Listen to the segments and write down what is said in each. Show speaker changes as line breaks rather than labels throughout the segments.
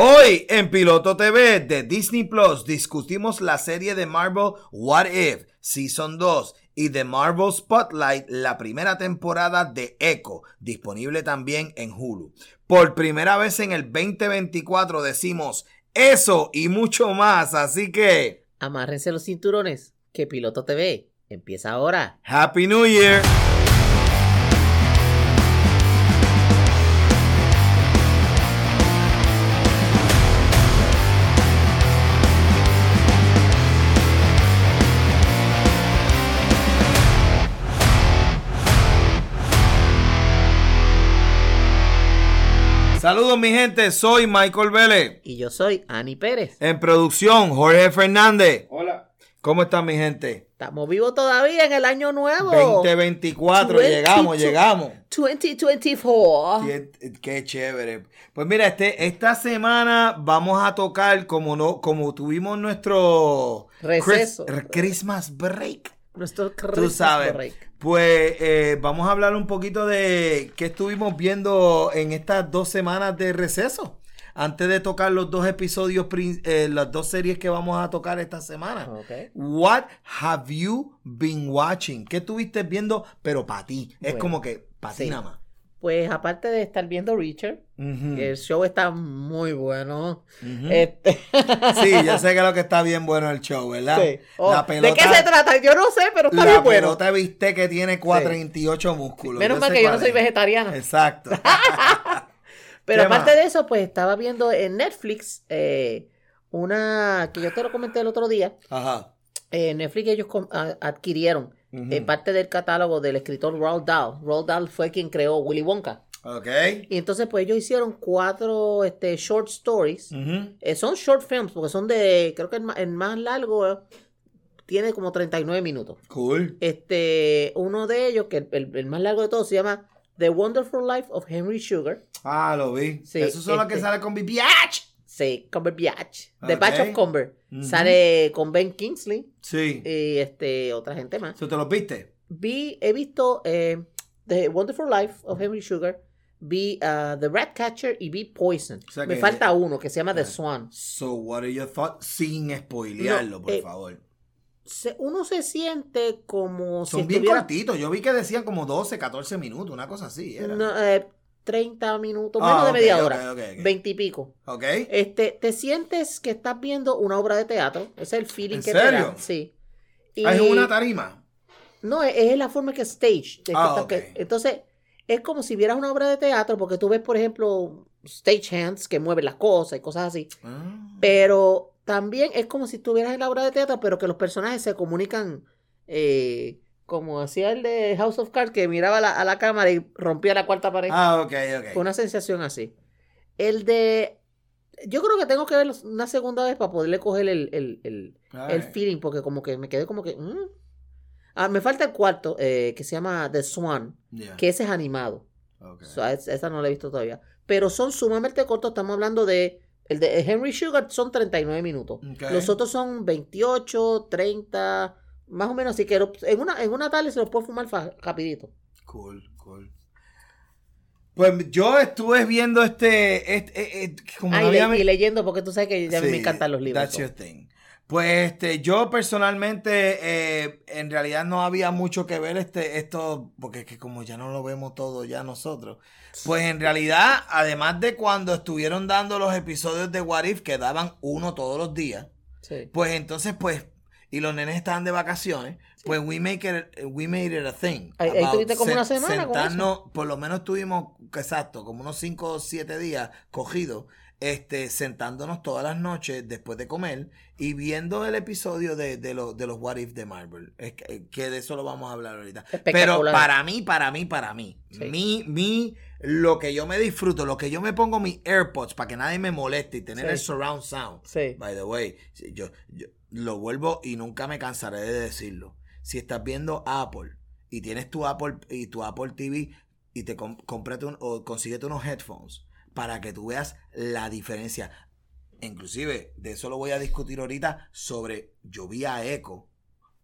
Hoy en Piloto TV de Disney Plus discutimos la serie de Marvel What If Season 2 y de Marvel Spotlight la primera temporada de Echo, disponible también en Hulu. Por primera vez en el 2024 decimos eso y mucho más, así que...
Amárrense los cinturones, que Piloto TV empieza ahora.
Happy New Year. Saludos mi gente, soy Michael Vélez.
Y yo soy Ani Pérez.
En producción, Jorge Fernández.
Hola.
¿Cómo están mi gente?
Estamos vivos todavía en el año nuevo.
2024, llegamos, llegamos.
2024.
Qué, qué, chévere. Pues mira, este, esta semana vamos a tocar como no, como tuvimos nuestro
Receso.
Christmas break.
Nuestro
Tú sabes. Pues eh, vamos a hablar un poquito de qué estuvimos viendo en estas dos semanas de receso. Antes de tocar los dos episodios, eh, las dos series que vamos a tocar esta semana.
Okay.
What have you been watching? ¿Qué estuviste viendo? Pero para ti. Es
Bueno,
como que para ti
sí.
nada más.
Pues aparte de estar viendo Richard, que el show está muy bueno. Este-
Sí, yo sé que lo que está bien bueno el show, ¿verdad?
Sí. Oh,
La pelota,
¿De qué se trata? Yo no sé, pero está
La
bien bueno.
pelota viste que tiene 48 músculos.
Menos mal que yo no soy vegetariana.
Exacto.
Pero
¿Qué
aparte
más?
de eso, pues estaba viendo en Netflix eh, una que yo te lo comenté el otro día.
Ajá.
Eh, Netflix ellos com- eh, parte del catálogo del escritor Roald Dahl. Roald Dahl fue quien creó Willy Wonka.
Ok.
Y entonces pues ellos hicieron cuatro este, short stories. Eh, son short films porque son de, creo que el, el más largo eh, tiene como 39 minutos.
Cool.
Este, uno de ellos, que el, el- el más largo de todos, se llama The Wonderful Life of Henry Sugar.
Ah, lo vi.
Sí,
Esos son los que
este-
salen con BBH.
Sí, Cumberbatch. The
Ok.
Batch of Cumber. Sale con Ben Kingsley
Sí.
y este, otra gente más.
¿Eso te los viste?
Vi, he visto eh, The Wonderful Life of Henry Sugar. Vi uh, The Ratcatcher y vi Poison.
O sea
Me falta uno que se llama The
Ah.
Swan.
So, what are your thoughts? Sin spoilearlo,
No,
por
eh,
favor.
Se- uno se siente como
Son
si
bien
estuviera...
cortitos. Yo vi que decían como 12, 14 minutos, una cosa así. Era.
No, eh, 30 minutos,
Ah,
menos de media hora.
ok, ok.
20 y pico.
Ok.
Este, te sientes que estás viendo una obra de teatro. Ese es el feeling
¿En
que te da. Sí. Y-
Ah, es una tarima.
No, es, es la forma que stage.
Ah,
que- entonces, es como si vieras una obra de teatro, porque tú ves, por ejemplo, stage hands que mueven las cosas y cosas así.
Ah.
Pero también es como si estuvieras en la obra de teatro, pero que los personajes se comunican eh, como hacía el de House of Cards, que miraba la- a la cámara y rompía la cuarta pared.
Ah, ok, ok.
Fue una sensación así. El de... Yo creo que tengo que verlo una segunda vez para poderle coger el, el, el, feeling, porque como que me quedé como que... mm. Ah, me falta el cuarto, eh, que se llama The Swan,
Yeah.
que ese es animado.
Ok.
So, es- esa no la he visto todavía. Pero son sumamente cortos, estamos hablando de... El de Henry Sugar son 39 minutos. Los otros son 28, 30, más o menos. Así que lo- en una, en una tarde se los puedo fumar rapidito.
Cool, cool. Pues yo estuve viendo este, este, eh, eh, como
Ah,
no
y, le-
había-
y leyendo, porque tú sabes que ya
Sí,
me encantan los libros.
That's your thing. Pues este, yo personalmente, eh, en realidad no había mucho que ver este, esto, porque es que como ya no lo vemos todo ya nosotros, pues en realidad, además de cuando estuvieron dando los episodios de What If, que daban uno todos los días,
Sí.
pues entonces, pues, y los nenes estaban de vacaciones, pues we make it, we made it a thing.
Ahí- tuviste como una semana con
sentarnos, por lo menos tuvimos, exacto, como unos 5 o 7 días cogidos, este, sentándonos todas las noches después de comer y viendo el episodio de, de, los de los What If de Marvel. Es que, que de eso lo vamos a hablar ahorita. Pero para mí, para mí, para mí,
Sí.
mi, mi, lo que yo me disfruto, lo que yo me pongo mis AirPods para que nadie me moleste y tener
Sí.
el surround sound.
Sí.
By the way, yo, yo lo vuelvo y nunca me cansaré de decirlo. Si estás viendo Apple y tienes tu Apple y tu Apple TV y te com- cómprate un- o consíguete unos headphones para que tú veas la diferencia. Inclusive, de eso lo voy a discutir ahorita sobre yo vi a Echo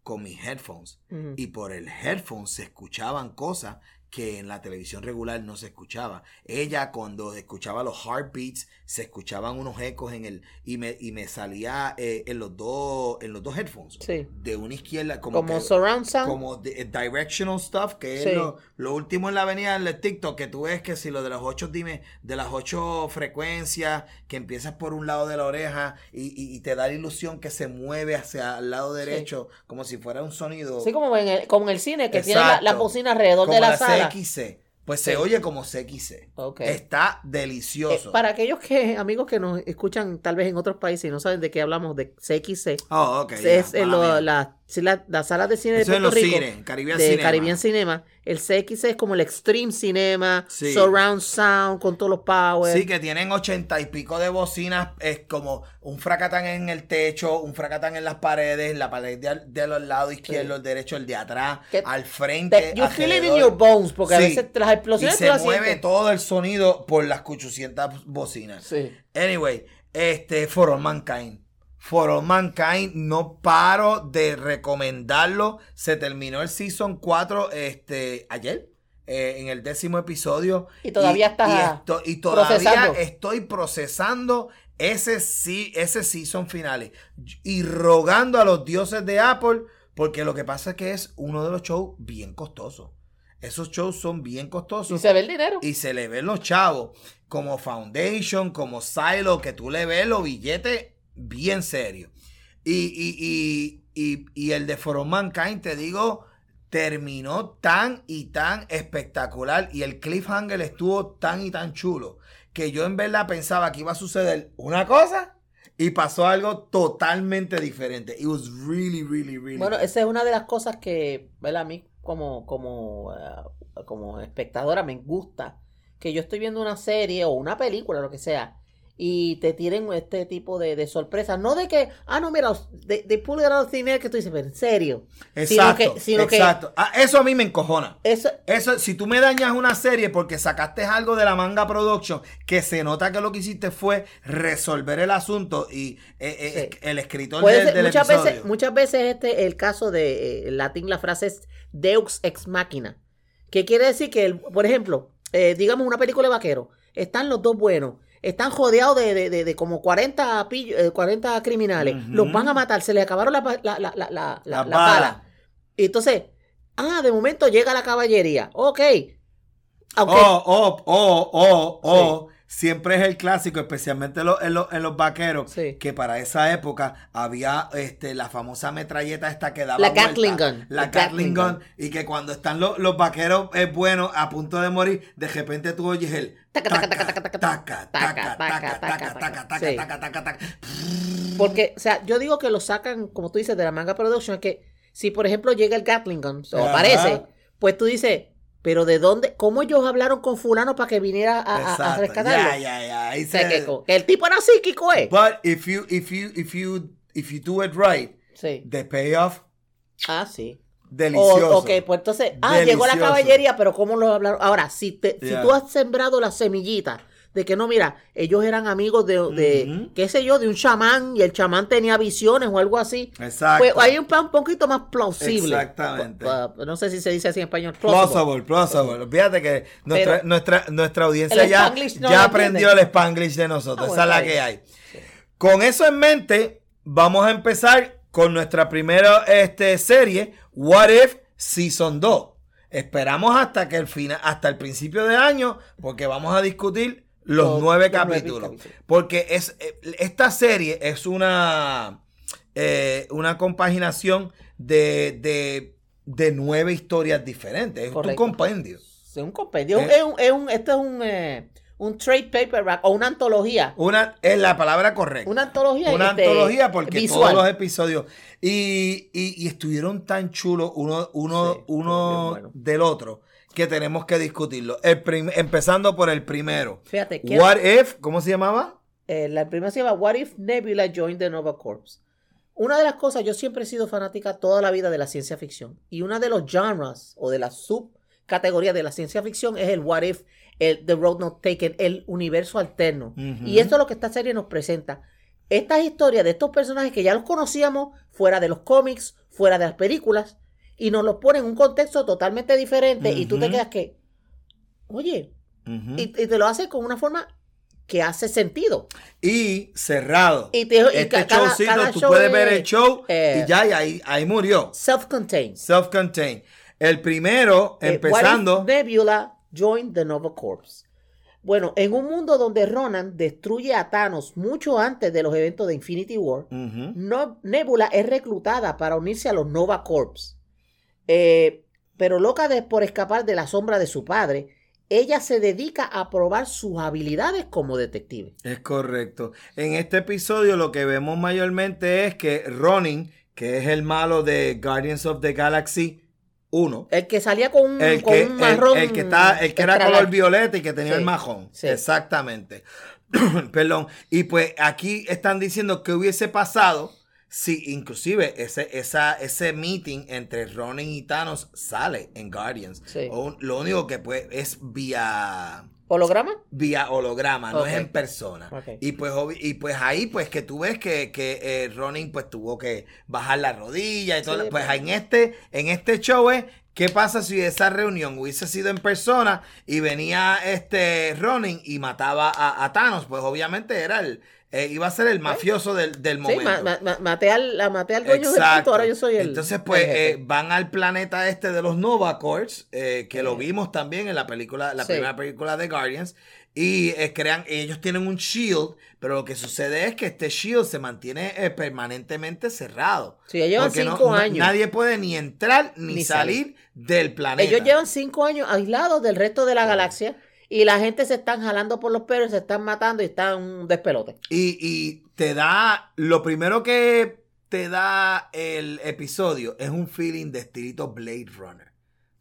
con mis headphones y por el headphone se escuchaban cosas que en la televisión regular no se escuchaba. Ella cuando escuchaba los heartbeats se escuchaban unos ecos en el y me, y me salía eh, en los dos en los dos headphones
Sí.
de una izquierda como,
Como
que-
surround sound.
como de- eh, directional stuff que
Sí.
es lo, lo último en la avenida del TikTok que tú ves que si lo de las ocho dime de las ocho frecuencias que empiezas por un lado de la oreja y, y- y te da la ilusión que se mueve hacia el lado derecho como si fuera un sonido
Sí, como en el, como en el cine, que tiene la, la bocina alrededor
como
de la,
la
sala.
CXC pues
Sí.
se oye como CXC
Ok.
está
Eh,
delicioso
para aquellos que, amigos que nos escuchan tal vez en otros países y no saben de qué hablamos, de CXC,
oh ok
es lo-
mía.
la, sí, la- las salas de cine de
eso
Puerto Rico.
Caribbean
de
Cinema.
Caribbean Cinema. El CX es como el Extreme Cinema,
Sí.
Surround Sound con todos los powers.
Sí, que tienen ochenta y pico de bocinas, es como un fracatán en el techo, un fracatán en las paredes, la pared de, de los lados izquierdo, el derecho, el de atrás,
Que
al frente.
Te- you feel it in your bones, porque a veces las explosiones
se mueve todo el sonido por las 800 bocinas.
Sí.
Anyway, este, For All Mankind. For All Mankind, no paro de recomendarlo. Se terminó el Season 4 este, ayer, eh, en el décimo episodio.
Y todavía estás
y, esto- y todavía
procesando.
estoy procesando ese, sí, ese Season finales. Y rogando a los dioses de Apple, porque lo que pasa es que es uno de los shows bien costosos. Esos shows son bien costosos
Y se ve el dinero.
y se le ven los chavos como Foundation, como Silo, que tú le ves los billetes bien serios. Y, y, y, y, el de For All Mankind, te digo, terminó tan y tan espectacular y el cliffhanger estuvo tan y tan chulo que yo en verdad pensaba que iba a suceder una cosa y pasó algo totalmente diferente. It was really, really, really
Bueno, esa es una de las cosas que, ¿verdad? A mí como, como, eh, como espectadora me gusta. Que yo estoy viendo una serie o una película, lo que sea, y te tiren este tipo de, de sorpresas. No de que, ah, no, mira, de, de pull it out of thin air, que tú dices, pero en serio.
Exacto,
sino que- sino que-
exacto. Ah, eso a mí me encojona.
Eso,
Eso, si tú me dañas una serie porque sacaste algo de la manga production, que se nota que lo que hiciste fue resolver el asunto y eh, eh, el escritor
puede
del,
ser-
del
muchas
episodio.
veces, muchas veces este el caso de eh, latín la frase es Deus ex machina. Que quiere decir que, el- por ejemplo, digamos una película de vaquero, están los dos buenos, están jodeados de, de, de- de como 40, pillo- eh, 40 criminales, los van a matar, se les acabaron la, la, la, la, la. Y entonces, ah, de momento llega la caballería, ok. Aunque,
Oh, oh, oh, oh, oh. Siempre es el clásico, especialmente en los, en los, en los vaqueros,
Sí.
que para esa época había este, la famosa metralleta esta que daba
La
vuelta,
Gatling gun.
La
La
Gatling gun.
gun.
Y que cuando están los, los vaqueros eh, buenos a punto de morir, de repente tú oyes el
Taca, taca, taca, taca, taca,
taca, taca, taca,
taca,
taca,
taca,
taca,
taca,
taca,
sí.
taca, taca, taca.
Porque, o sea, yo digo que lo sacan, como tú dices, de la manga production, que si por ejemplo llega el Gatling gun, o
Ajá.
aparece, pues tú dices, pero ¿de dónde? ¿Cómo ellos hablaron con fulano para que viniera a, a- a rescatarlo?
Ya, ya, ya. Ahí
O sea,
se-
que, el tipo era psíquico, ¿eh?
But if you, if you, if you, if you do it right,
Sí.
the payoff,
Ah, sí.
delicioso.
O, ok, pues entonces, ah, llegó la
Delicioso.
caballería, pero ¿cómo lo hablaron? Ahora, si, te, si
Yeah.
tú has sembrado la semillita de que no, mira, ellos eran amigos de, de qué sé yo, de un chamán y el chamán tenía visiones o algo así,
Exacto.
pues hay un plan un poquito más plausible.
Exactamente.
No sé si se dice así en español.
Plausible, plausible. Fíjate que nuestra,
Pero-
nuestra, nuestra audiencia ya,
no
ya aprendió el Spanglish de nosotros.
Ah,
Esa es la que hay. Con eso en mente, vamos a empezar con nuestra primera este, serie, What If Season 2. Esperamos hasta que el final, hasta el principio de año, porque vamos a discutir los
Los-
nueve
los nueve
capítulos. Porque es eh, esta serie es una eh, una compaginación de, de, de nueve historias diferentes. Es un compendio.
Es un compendio.
Eh.
Es un, es un, esto es un, eh, un trade paperback o una antología.
Una, es la palabra correcta.
Una antología.
Una
este,
antología porque
visual.
todos los episodios. Y, y- y estuvieron tan chulos uno, uno,
Sí,
uno
bueno.
del otro que tenemos que discutirlo. El empezando por el primero.
Fíjate, que
What if, ¿cómo se llamaba?
eh, la primera se llama What If Nebula Joined the Nova Corps. Una de las cosas, yo siempre he sido fanática toda la vida de la ciencia ficción. Y una de los genres o de las subcategorías de la ciencia ficción es el What If, el The Road Not Taken, el universo alterno. Y esto es lo que esta serie nos presenta. Estas historias de estos personajes que ya los conocíamos fuera de los cómics, fuera de las películas, y nos los pone en un contexto totalmente diferente y tú te quedas que, oye, y, y te lo hace con una forma que hace sentido.
Y cerrado.
Y, te, y
este
ca- cada,
showcito,
cada
tú
show
puedes
es,
ver el show
eh,
y ya, y ahí, ahí murió.
Self-contained.
Self-contained. El primero,
Eh,
empezando.
Nebula joined the Nova Corps. Bueno, en un mundo donde Ronan destruye a Thanos mucho antes de los eventos de Infinity War. No- Nebula es reclutada para unirse a los Nova Corps. Eh, pero loca de, por escapar de la sombra de su padre, ella se dedica a probar sus habilidades como detective.
Es correcto. En este episodio lo que vemos mayormente es que Ronin, que es el malo de Guardians of the Galaxy 1,
El que salía con un,
el
con
que,
un
el-
marrón.
el, que está, el que era color violeta y que tenía
Sí,
el majón.
sí.
Exactamente. Perdón. Y pues aquí están diciendo que hubiese pasado si inclusive ese, esa, ese meeting entre Ronin y Thanos sale en Guardians.
Sí.
O- lo único que pues es vía
¿Holograma?
vía holograma, no es en persona.
Ok.
Y pues y pues ahí pues que tú ves que, que eh, Ronin pues tuvo que bajar la rodilla y todo.
Sí,
pues
pero-
en este, en este show es ¿qué pasa si esa reunión hubiese sido en persona y venía este Ronin y mataba a, a Thanos? Pues obviamente era el, eh, iba a ser el mafioso del, del
Sí,
momento.
ma- ma- ma- maté, al, la maté al dueño del punto, ahora yo soy el.
Entonces, pues,
el
eh, van al planeta este de los Nova Corps, eh, que lo
Eh.
vimos también en la película, la
Sí.
primera película de Guardians. Y eh, crean, ellos tienen un shield, pero lo que sucede es que este shield se mantiene permanentemente cerrado.
Sí, ellos llevan
no-
cinco
no-
años.
nadie puede ni entrar ni,
Ni
salir, del planeta.
Ellos llevan cinco años aislados del resto de la galaxia y la gente se están jalando por los pelos, se están matando y están un despelote.
Y, y te da, lo primero que te da el episodio es un feeling de estilito Blade Runner.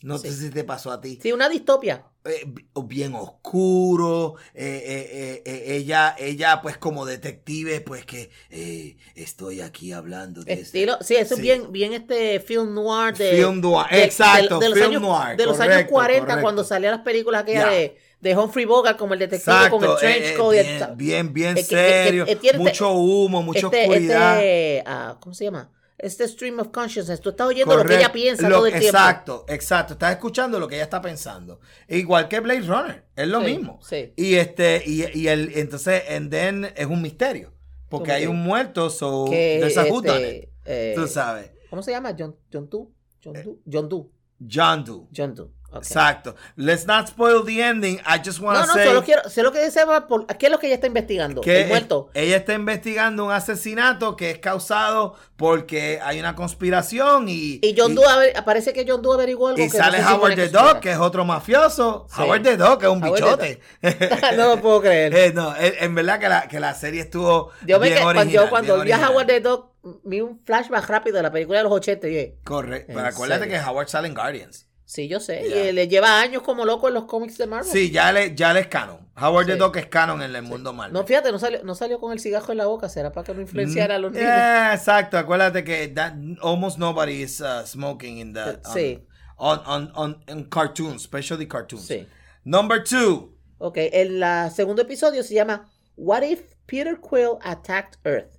No
Sí.
sé si te pasó a ti.
Sí, una distopia.
eh, bien oscuro, eh, eh, eh, eh, ella, ella pues como detective, pues que eh, estoy aquí hablando de
Estilo, sí, eso
sí.
es bien, bien este film noir de,
Film noir,
de-
exacto,
de los
film
años,
noir,
de los años
correcto,
40
correcto.
cuando salían las películas aquellas de, de Humphrey Bogart como el detective con el
Exacto,
trench
eh, eh,
coat
bien, bien, bien serio,
este-
mucho humo, mucha
este,
oscuridad.
este, ah, ¿cómo se llama? Este stream of consciousness. Tú estás oyendo lo que ella piensa
lo-
todo el tiempo.
Exacto, exacto. Estás escuchando lo que ella está pensando. Igual que Blade Runner, es lo
Sí,
mismo.
sí.
Y este, y, y el, entonces, and then es un misterio. Porque
¿Cómo
hay un muerto, so
Que,
there's a
este, eh,
Tú sabes.
¿Cómo se llama? John, John Doe. John Doe. John Doe.
John Doe.
John Doe.
Exacto. Let's not spoil the ending. I just want
No,
to
no,
say
solo quiero, sé lo que dice, por, ¿qué es lo que ella está investigando?
que
el muerto.
e- ella está investigando un asesinato que es causado porque hay una conspiración y,
Y John Doe, parece que John Doe averiguó algo
y
que
sale
no
Howard the Dog, que es otro mafioso.
Sí.
Howard the Dog, que es un
Howard
bichote.
no lo puedo creer.
Eh, no, en, en verdad que la, que la serie estuvo
Yo me
bien
que- cuando,
original.
yo cuando vi a. Howard the Dog, vi un flashback rápido de la película de los 80 y dije,
Correcto.
¿En
Pero acuérdate
serio?
que Howard sale en Guardians.
Sí, yo sé. Y le lleva años como loco en los cómics de Marvel.
Sí, ya le, ya le es canon. Howard the. Dog es canon en el mundo Marvel.
No, fíjate, no salió, no salió con el cigarro en la boca. ¿Será para que no influenciara a los
Mm,
niños?
yeah, exacto. Acuérdate que that, almost nobody is uh, smoking in the on,
Sí.
on, on, on, in cartoons, especially cartoons.
Sí.
Number two.
Ok, el la segundo episodio se llama What if Peter Quill attacked Earth?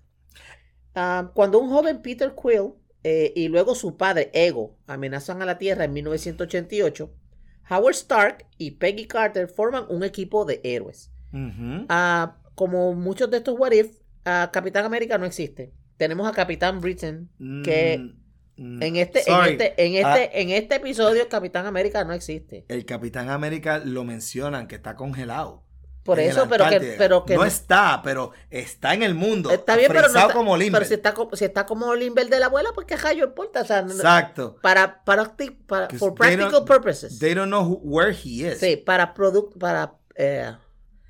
Ah, cuando un joven Peter Quill eh, y luego su padre Ego amenazan a la Tierra en 1988, Howard Stark y Peggy Carter forman un equipo de héroes. Ah, como muchos de estos What if, ah, Capitán América no existe. Tenemos a Capitán Britain que
Mm,
en este, en este, en
Ah,
este, en este episodio Capitán América no existe.
el Capitán América lo mencionan que está congelado.
Por
en
eso,
el
pero que, pero que
no, está, pero está en el mundo.
Está bien, pero no está,
como Limber.
pero si está, si está como Limber de la abuela, pues qué rayo importa. O sea,
Exacto.
para, para, para, for practical purposes.
They don't know who- where he is.
sí, para product, para, eh,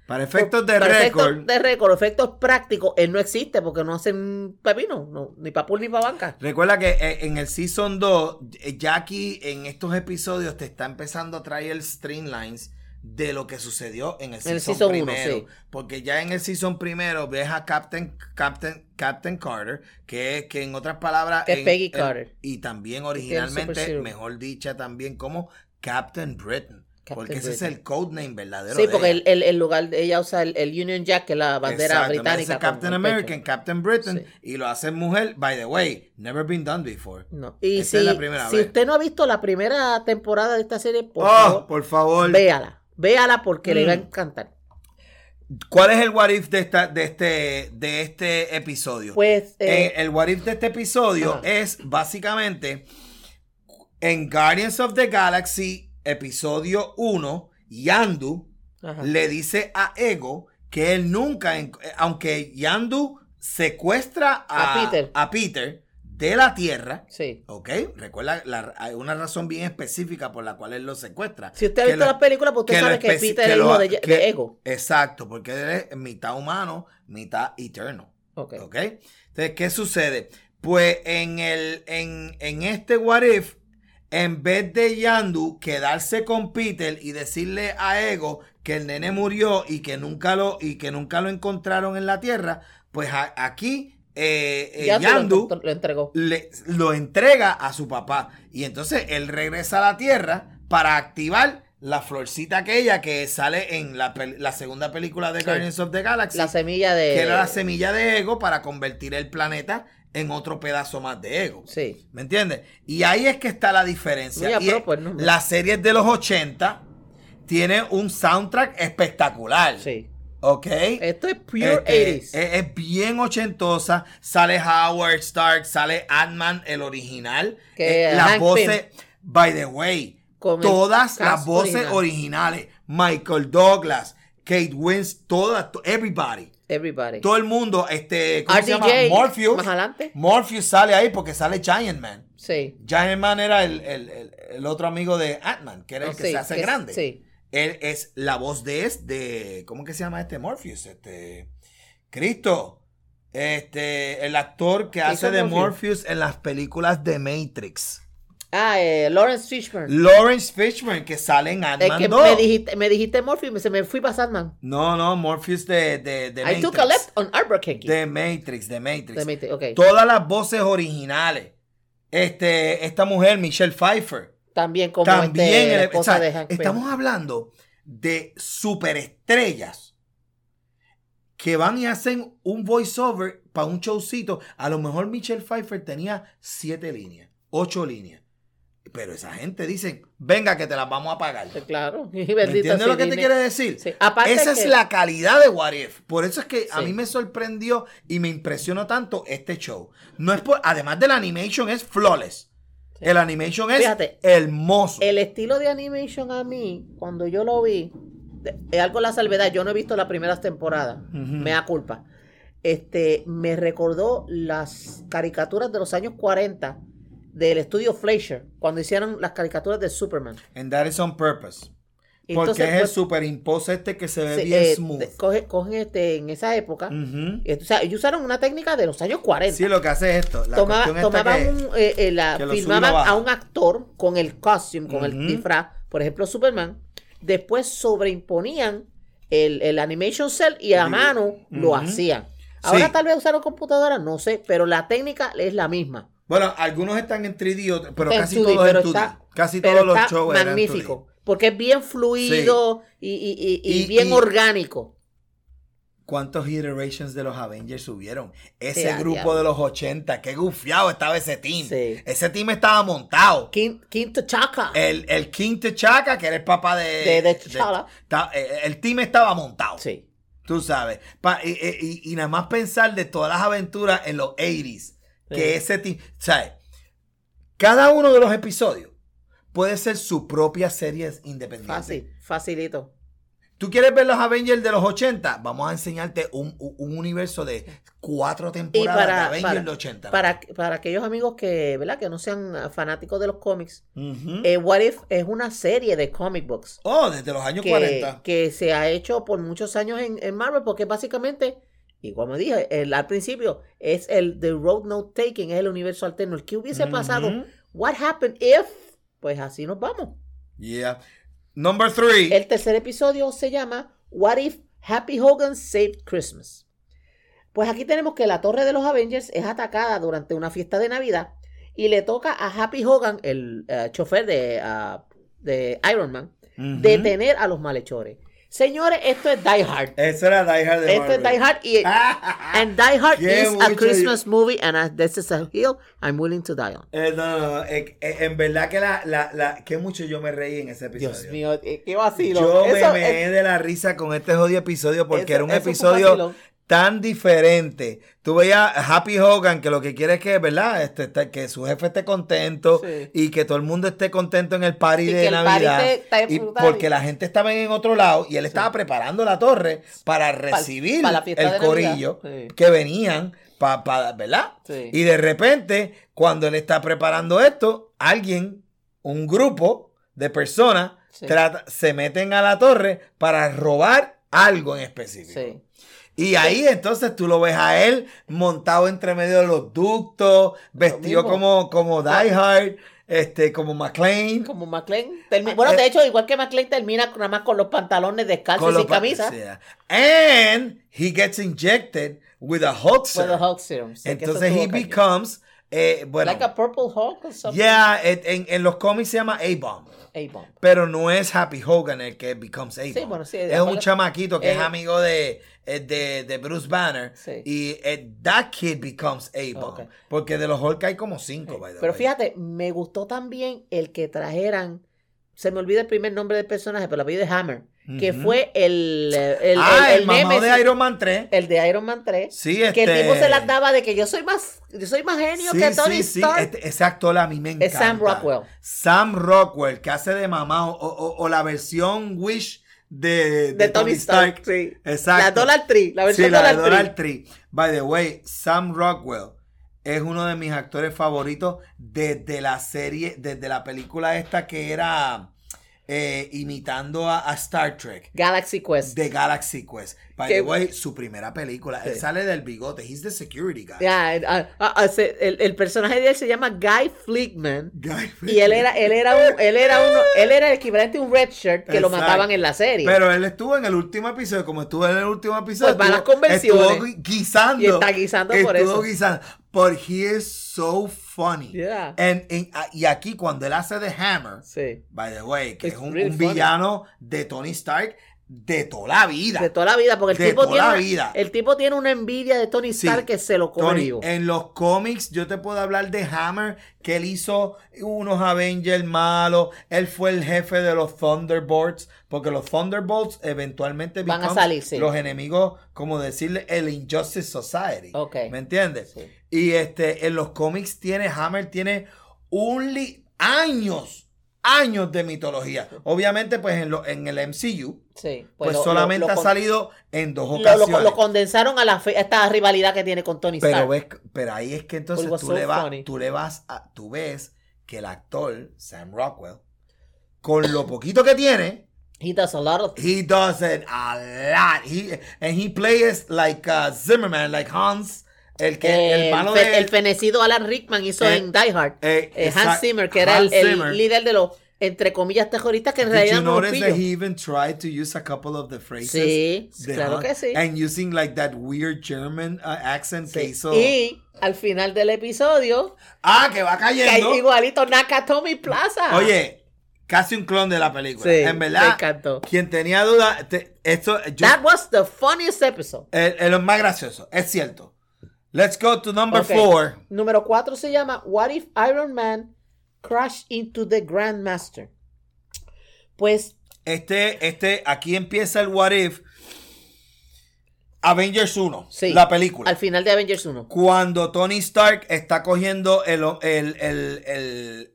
Para efectos de
para efectos
récord.
de récord, efectos prácticos, él no existe porque no hacen pepino, no, ni para pool ni para banca.
Recuerda que eh, en el Season 2, eh, aquí en estos episodios te está empezando a traer streamlines de lo que sucedió en el
En el
Season,
uno,
primero.
sí.
Porque ya en el Season primero ves a Captain, Captain, Captain Carter, que, que en otras palabras...
Que es
en-
Peggy
en-
Carter.
y también originalmente, mejor dicha también como Captain Britain.
Captain
porque ese es el codename verdadero.
Sí,
de
porque
ella.
el, el, lugar, ella usa el, el Union Jack, que es la bandera
de
británica. con
Captain
el pecho.
American, Captain Britain,
Sí.
y lo hace mujer, by the way, never been done before.
No. Y
Esta
si,
es la primera
si
vez.
usted no ha visto la primera temporada de esta serie, por
oh,
favor,
por favor.
véala. Véala porque le va a
Mm.
encantar.
¿Cuál es el what if de, esta, de, este, de este episodio?
Pues,
Eh,
eh,
el what if de este episodio
Ajá.
es básicamente en Guardians of the Galaxy, episodio 1, Yandu
ajá.
le dice a Ego que él nunca, eh, aunque Yandu secuestra a,
A Peter.
a Peter de la Tierra,
sí.
¿ok? Recuerda, la- hay una razón bien específica por la cual él lo secuestra.
Si usted ha visto las películas, pues usted sabe que Peter es
lo-
hijo de,
que-
de Ego.
Exacto, porque él es mitad humano, mitad eterno.
Ok.
¿Ok? Entonces, ¿qué sucede? Pues en, el, en, en este What If, en vez de Yandu quedarse con Peter y decirle a Ego que el nene murió y que nunca lo, y que nunca lo encontraron en la Tierra, pues a- aquí eh, eh,
Ya
Yandu
lo entregó.
le- lo entrega a su papá. Y entonces él regresa a la Tierra para activar la florcita aquella que sale en la, la segunda película de
Sí.
Guardians of the Galaxy
La semilla de.
que era la semilla de ego para convertir el planeta en otro pedazo más de ego.
Sí.
¿Me entiendes? Y ahí es que está la diferencia.
Mira,
Y
pero pues no-
las series de los 80 tiene un soundtrack espectacular.
Sí.
¿Ok?
Esto es pure
Este,
80s.
es, es bien ochentosa. Sale Howard Stark, sale Ant-Man, el original.
Que
Eh, las
Hank
voces,
Pym.
by the way,
Con
todas las voces
original.
originales. Michael Douglas, Kate Wins, todas, to- everybody.
Everybody.
Todo el mundo, este, ¿cómo se llama? Morpheus.
Más adelante.
Morpheus sale ahí porque sale Giant Man.
Sí.
Giant Man era el, el- el- el otro amigo de Ant-Man, que era el
Oh,
que
sí,
se hace
que
grande.
Sí.
Él es la voz de es de ¿cómo que se llama este Morpheus? Este Cristo. Este el actor que hace de
Morpheus?
Morpheus en las películas de Matrix.
Ah, eh, Lawrence Fishburne.
Lawrence Fishburne que sale en
Es
Ant-Man
que
2.
me dijiste, me dijiste Morpheus, se me fui para Sandman.
No, no, Morpheus de, de, de
I
Matrix.
took a left on Albuquerque.
De Matrix, de Matrix.
De Matrix, ok.
Todas las voces originales. Este, esta mujer, Michelle Pfeiffer.
También como
También
este, la
el-
esposa
o sea,
de Hank Pym.
estamos hablando de superestrellas que van y hacen un voiceover para un showcito. A lo mejor Michelle Pfeiffer tenía siete líneas, ocho líneas. Pero esa gente dice, venga que te las vamos a pagar.
Claro. Y
¿Me
bendito
entiendes lo que te quiere decir?
Sí.
Esa
que-
es la calidad de What If. Por eso es que a mí me sorprendió y me impresionó tanto este show. No es por, además de la animation es flawless. El animation es
Fíjate,
hermoso.
El estilo de animation a mí, cuando yo lo vi, es algo la salvedad. Yo no he visto las primeras temporadas. Me da culpa. Este, me recordó las caricaturas de los años 40 del estudio Fleischer, cuando hicieron las caricaturas de Superman.
And that is on purpose. Porque
entonces,
es el
pues,
superimpose este que se ve
se-
bien
eh,
smooth.
coge- cogen este, en esa época. O sea, ellos usaron una técnica de los años 40.
Sí, lo que hace es esto. La
Tomaba- tomaban
que-
un, eh, eh, la- filmaban a un actor con el costume, con el disfraz, por ejemplo Superman, después sobreimponían el, el animation cell y a mano lo hacían. Ahora
Sí.
tal vez usaron computadora, no sé, pero la técnica es la misma.
Bueno, algunos están en 3D, otros- pero
en
casi
2D,
todos
pero
en 2D.
está-
casi
Pero
todos los shows eran en 2D.
magnífico, porque es bien fluido y, y- y- y
Y-
bien orgánico.
¿Cuántos iterations de los Avengers subieron? Ese grupo de los 80, qué gufiado estaba ese team.
Sí.
Ese team estaba montado.
King, King T'Chaka.
El, el King T'Chaka, que era el papá de...
De- de T'Challa.
ta- eh, el team estaba montado.
Sí.
Tú sabes. Pa- y, y- y- y nada más pensar de todas las aventuras en los 80s. Que ese team... ¿Sabes? Cada uno de los episodios puede ser su propia serie independiente.
Fácil, facilito.
¿Tú quieres ver los Avengers de los 80? Vamos a enseñarte un, un- un universo de cuatro temporadas de Avengers
para,
de 80.
para, para aquellos amigos que, ¿verdad? que no sean fanáticos de los cómics, eh, What If es una serie de comic books
oh, desde los años
que,
40.
que se ha hecho por muchos años en, en Marvel, porque básicamente, y como dije el- al principio, es el The Road Note Taking, es el universo alterno. El que hubiese pasado,
Ujú.
What happened if, pues así nos vamos.
Yeah. Number three.
El tercer episodio se llama What If Happy Hogan Saved Christmas. Pues aquí tenemos que la torre de los Avengers es atacada durante una fiesta de Navidad y le toca a Happy Hogan, el eh, chofer de, ah, de Iron Man, detener a los malhechores. Señores, esto es Die Hard.
Eso era Die Hard de
Esto es Die Hard y and Die Hard is a Christmas movie and uh, this is a hill I'm willing to die on.
Eh, no, no, no, eh, eh, en verdad que la, la, la, que mucho yo me reí en ese episodio.
Dios mío, eh, qué vacilo.
Yo
Eso
me meé de la risa con este jodido episodio porque
Eso-
era un episodio. Tan diferente. Tú veías Happy Hogan que lo que quiere es que, ¿verdad? Este, este, que su jefe esté contento
Sí.
y que todo el mundo esté contento en el party
Y
de
que el party
Navidad. y porque la gente estaba en otro lado y él estaba preparando la torre para recibir
pa
el corillo
Sí.
que venían, ¿verdad? Y de repente, cuando él está preparando esto, alguien, un grupo de personas, trata- se meten a la torre para robar algo en específico. Y ahí entonces tú lo ves a él montado entre medio de los ductos, vestido como, como Die Hard, este, como McLean.
Como McLean. bueno, de hecho, igual que McLean termina nada más con los pantalones descalzos y sin camisa.
yeah. And he gets injected with a Hulk
With
serum.
the Hulk serum. Sí,
Entonces he becomes, eh, bueno,
Like a purple Hulk or something.
yeah, en, en los cómics se llama A-Bomb.
A-bomb.
Pero no es Happy Hogan el que becomes A-Bomb.
Sí, bueno, sí, de
es un chamaquito que es
Eh,
amigo de, eh, de, de Bruce Banner.
Sí.
Y eh, that kid becomes A-Bomb. Porque de los Hulk hay como cinco, by the
Pero
way.
fíjate, me gustó también el que trajeran. Se me olvida el primer nombre del personaje, pero la vida de Hammer. Que fue el. El,
ah, el,
el, Nemesis,
de Iron Man 3.
el de Iron Man 3.
Sí,
Que el
este-
tipo se las daba de que yo soy más, yo soy más genio
Sí,
que Tony
sí, sí.
Stark.
Este- ese actor a mí me encanta.
Es Sam Rockwell.
Sam Rockwell, que hace de mamá. O, o- o la versión Wish de,
de Tony Stark. Sí.
Exacto.
La Dollar Tree. La versión
Sí, la de
Dollar,
Dollar
Tree.
Tree. By the way, Sam Rockwell es uno de mis actores favoritos desde la serie, desde la película esta que era eh, imitando a, a Star Trek.
Galaxy Quest.
The Galaxy Quest. By the way, su primera película. Él
Sí.
sale del bigote. He's the security guy.
Ya, ah, ah, ah, se- el, el personaje de él se llama Guy Flickman.
Guy
Y él era, él era un, él era uno, él era el equivalente a un red shirt que lo
Exacto.
mataban en la serie.
Pero él estuvo en el último episodio, como estuvo en el último episodio.
Pues va a las
estuvo-
convenciones.
Estuvo gui- guisando.
Y está guisando por
estuvo
eso.
guisando. But he is so funny.
Yeah.
And- and- ah, y aquí cuando él hace de Hammer,
sí.
by the way, que
It's
es un,
really
un villano de Tony Stark de toda la vida.
De toda la vida, porque el
De
tipo tiene
vida.
el tipo tiene una envidia de Tony
Sí.
Stark que se lo come
Tony,
vivo.
en los cómics yo te puedo hablar de Hammer, que él hizo unos Avengers malos, él fue el jefe de los Thunderbolts, porque los Thunderbolts eventualmente
Van a salir, sí.
los enemigos, como decirle, el Injustice Society. ¿Me entiendes?
Sí.
Y este, en los cómics tiene, Hammer tiene un li- años, años de mitología. Obviamente, pues en, lo, en el MCU,
Sí.
pues,
lo-
solamente
lo- lo
ha salido en dos ocasiones.
lo- condensaron a, la fe- a esta rivalidad que tiene con Tony
Pero
Stark.
ves, pero ahí es que entonces tú
so
le vas,
funny.
tú le vas a, tú ves que el actor Sam Rockwell, con lo poquito que tiene,
He does a lot of
he does it a lot. He and he plays like uh, Zimmerman, like Hans, el que
Eh,
el malo
fe-
de
el fenecido Alan Rickman hizo
Eh,
en Die Hard.
eh,
Eh, Hans Zimmer, que era
Hans
el, el
Zimmer.
líder de los, entre comillas, terroristas que en
Did
realidad
you
no
notice that he even tried to use a couple of the phrases?
Sí,
de
claro que sí.
And using like that weird German uh, accent que
Sí.
hizo.
Y al final del episodio,
ah, que va
que
cayendo.
igualito Nakatomi Plaza.
Oye, casi un clon de la película.
Sí,
en verdad,
me encantó.
quien tenía duda, te- esto yo,
That was the funniest episode.
es lo más gracioso, es cierto. Let's go to number four.
Número 4 se llama What if Iron Man crashed into the Grandmaster? Pues
Este, este, aquí empieza el What If. Avengers 1,
sí,
la película.
Al final de Avengers 1.
Cuando Tony Stark está cogiendo el, el, el,